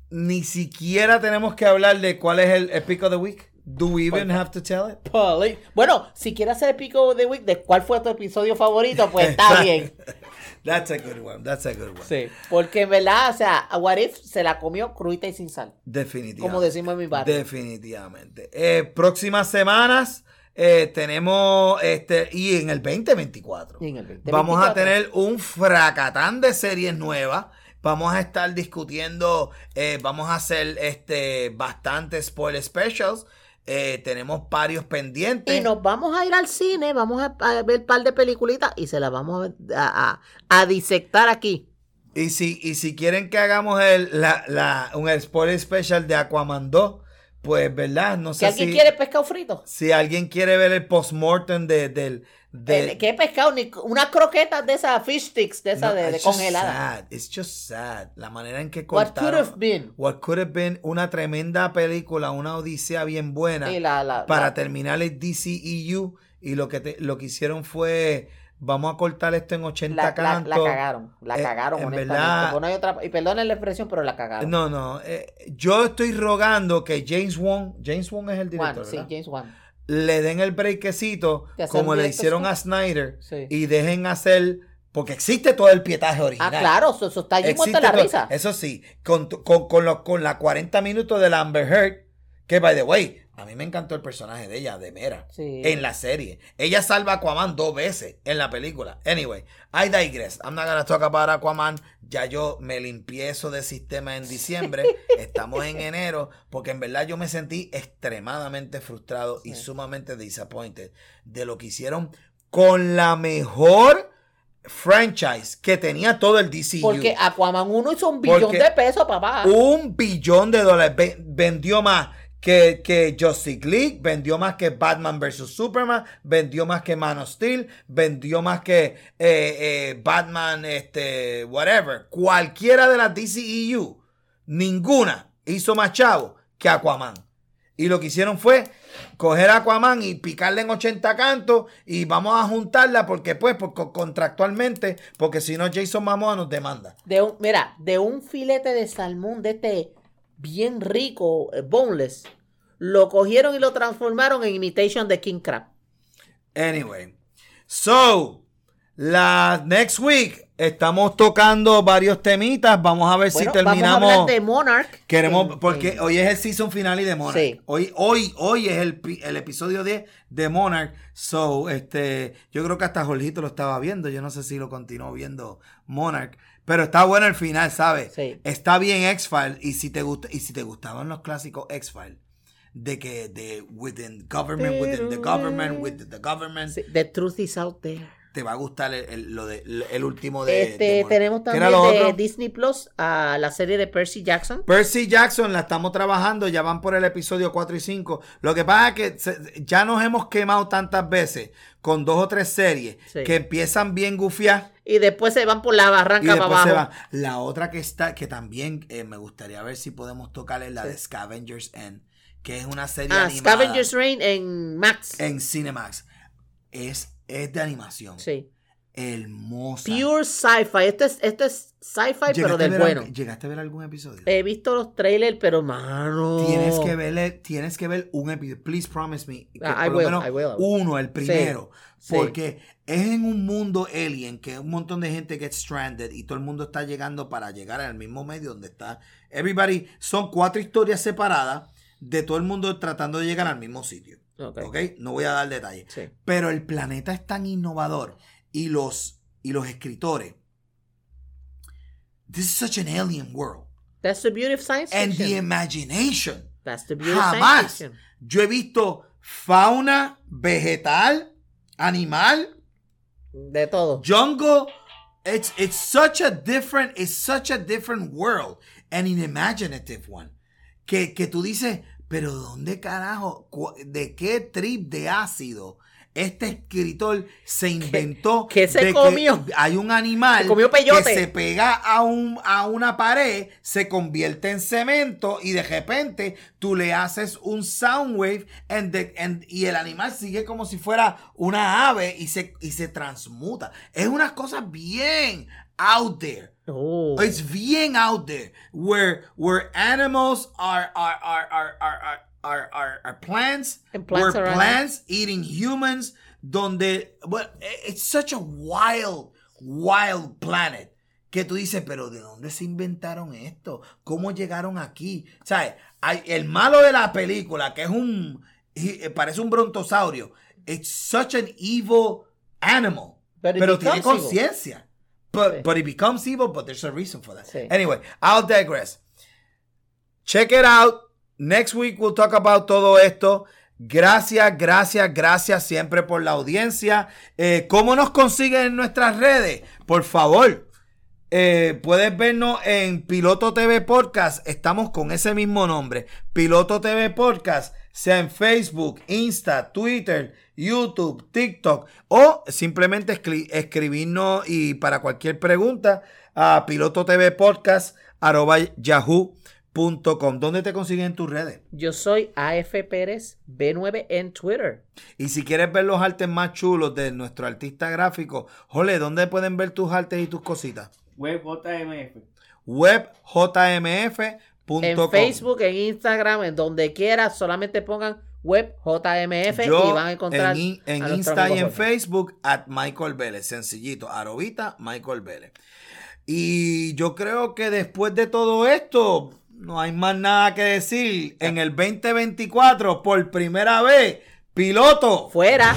ni siquiera tenemos que hablar de cuál es el, el pick of the week. Do we even
¿Cuál?
have to tell it?
Poli- Bueno, si quieres hacer el pico de week de cuál fue tu episodio favorito, pues está bien.
That's a good one. That's a good one.
Sí. Porque en verdad, o sea, What If se la comió cruita y sin sal.
Definitivamente.
Como decimos en mi barrio.
Definitivamente. Eh, próximas semanas eh, tenemos este y en el 2024
Y en el 2024.
vamos a tener un fracatán de series nuevas. Vamos a estar discutiendo, eh, vamos a hacer este bastantes spoiler specials. Eh, tenemos varios pendientes.
Y nos vamos a ir al cine, vamos a, a ver un par de peliculitas y se las vamos a, a- a disectar aquí.
Y si, y si quieren que hagamos el, la, la, un spoiler special de Aquaman 2, pues verdad, no
Si
sé
alguien
si,
quiere pescado frito.
si alguien quiere ver el postmortem de, del de,
Eh, ¿Qué pescado? Ni unas croquetas de esas fish sticks, de esas
No,
de, de congeladas.
sad. It's just sad. La manera en que
What could
cortaron.
have been.
What could have been una tremenda película, una odisea bien buena
Y la- la-
para
la-
terminar el DCEU y lo que te- lo que hicieron fue vamos a cortar esto en 80
La,
cantos.
la cagaron, la
Eh,
cagaron,
en
honestamente.
verdad-
Porque no hay otra, y perdonen la expresión, pero la cagaron.
No, no. eh, yo estoy rogando que James Wong, James Wong es el
Juan,
director,
sí,
¿verdad?
James Wan.
le den el
hacer
como le hicieron a Snyder
Sí.
y dejen hacer Porque existe todo el pietaje
Ah,
original.
claro, eso, eso está allí
Existe
la
todo-
risa.
Eso sí, con, con, con, con la 40 minutos de la Amber Heard, que by the way, a mí me encantó el personaje de ella, de Mera,
Sí.
en la serie. Ella salva a Aquaman dos veces en la película. Anyway, I digress. I'm not gonna talk about Aquaman. Ya yo me limpié eso de sistema en diciembre. Estamos en enero, porque en verdad yo me sentí extremadamente frustrado y sumamente disappointed de lo que hicieron con la mejor franchise que tenía todo el DCU.
Porque Aquaman 1 hizo un billón
Porque
de pesos, papá.
Un billón de dólares. Ve- vendió más que, que Justice League, vendió más que Batman vs. Superman, vendió más que Man of Steel, vendió más que eh, eh, Batman, este, whatever. Cualquiera de las DCEU, ninguna hizo más chavo que Aquaman. Y lo que hicieron fue coger a Aquaman y picarle en 80 cantos y vamos a juntarla porque pues porque contractualmente, porque si no Jason Momoa nos demanda.
De un, mira, de un filete de salmón de este bien rico, eh, boneless, lo cogieron y lo transformaron en imitation de King Crab.
Anyway, so la next week estamos tocando varios temitas. Vamos a ver
Bueno,
si terminamos.
Vamos a hablar de Monarch.
Queremos,
en-
porque
en-
hoy es el season final y de Monarch.
Sí.
Hoy, hoy, hoy es el, el episodio 10 de Monarch. So, este, yo creo que hasta Jorgito lo estaba viendo. Yo no sé si lo continuó viendo Monarch. Pero está bueno el final, ¿sabes?
Sí.
Está bien X-Files. Y si te gusta, y si te gustaban los clásicos X-Files. De que de within government, within the government, within the government.
The truth is out there.
Te va a gustar el, el- lo de, el último de.
Este,
de
tenemos
¿Qué
también de? Disney Plus a la serie de Percy Jackson.
Percy Jackson la estamos trabajando, ya van por el episodio 4 y 5. Lo que pasa es que se- ya nos hemos quemado tantas veces con dos o tres series
Sí.
que empiezan bien gufiadas
Y después se van por la
y
barranca para
se
abajo.
van. La otra que está, que también eh, me gustaría ver si podemos tocar es la
Sí.
de Scavengers End, que es una serie
Ah,
animada
Scavengers Reign en Max.
en Cinemax. Es, es de animación.
Sí.
Hermosa.
Pure sci-fi. Esto es, esto es sci-fi, pero
¿Llegaste a
del
ver
bueno.
al- ¿Llegaste a ver algún episodio?
He visto los trailers, pero mano.
Tienes que verle, tienes que ver un episodio. Please promise me. Que
Ah, I
por
will,
lo menos
I will.
uno, el primero.
sí.
Porque es en un mundo alien que un montón de gente get stranded y todo el mundo está llegando para llegar al mismo medio donde está. Everybody, son cuatro historias separadas de todo el mundo tratando de llegar al mismo sitio.
Ok.
¿Ok? No voy a dar detalles.
Sí.
Pero el planeta es tan innovador y los, y los escritores. This is such an alien world.
That's the beauty of science
And the
fiction.
imagination.
That's the beauty of science
Jamás
fiction.
yo he visto fauna, vegetal, animal,
De todo.
jungle. It's it's such a different, it's such a different world and an imaginative one. Que, que tú dices, pero ¿dónde carajo? ¿De qué trip de ácido este escritor se inventó?
qué se
de que
comió?
hay un animal
Se comió
que se pega a, un, a una pared, se convierte en cemento y de repente tú le haces un sound wave and the- and- y el animal sigue como si fuera una ave y se, y se transmuta. Es unas cosas bien out there.
Oh.
It's bien out there where where animals are are are are are are, are, are, plants,
And plants
where plants eating humans, donde well, it's such a wild wild planet que tú dices, pero ¿de dónde se inventaron esto? ¿Cómo llegaron aquí? ¿Sabes? Hay, el malo de la película, que es un, he- parece un brontosaurio, it's such an evil animal,
But it
pero tiene conciencia. But,
Sí.
but it becomes evil, but there's a reason for that.
Sí.
Anyway, I'll digress. Check it out. Next week we'll talk about todo esto. Gracias, gracias, gracias siempre por la audiencia. Eh, ¿Cómo nos consiguen en nuestras redes? Por favor, eh, puedes vernos en Piloto TV Podcast. Estamos con ese mismo nombre. Piloto TV Podcast, sea en Facebook, Insta, Twitter, YouTube, TikTok o simplemente escri- escribirnos y para cualquier pregunta a piloto TV Podcast arroba yahoo.com. ¿Dónde te consiguen en tus redes?
Yo soy AF Pérez B9 en Twitter.
Y si quieres ver los artes más chulos de nuestro artista gráfico, Jole, ¿dónde pueden ver tus artes y tus cositas?
Web JMF.
webjmf.com.
En Facebook, en Instagram, en donde quiera, solamente pongan web JMF
Yo
y van a encontrar
en, en
a
Insta y en
Jorge.
Facebook, at Michael Vélez. Sencillito. Arobita, Michael Vélez. Y yo creo que después de todo esto, no hay más nada que decir. En el 2024, por primera vez, piloto.
Fuera.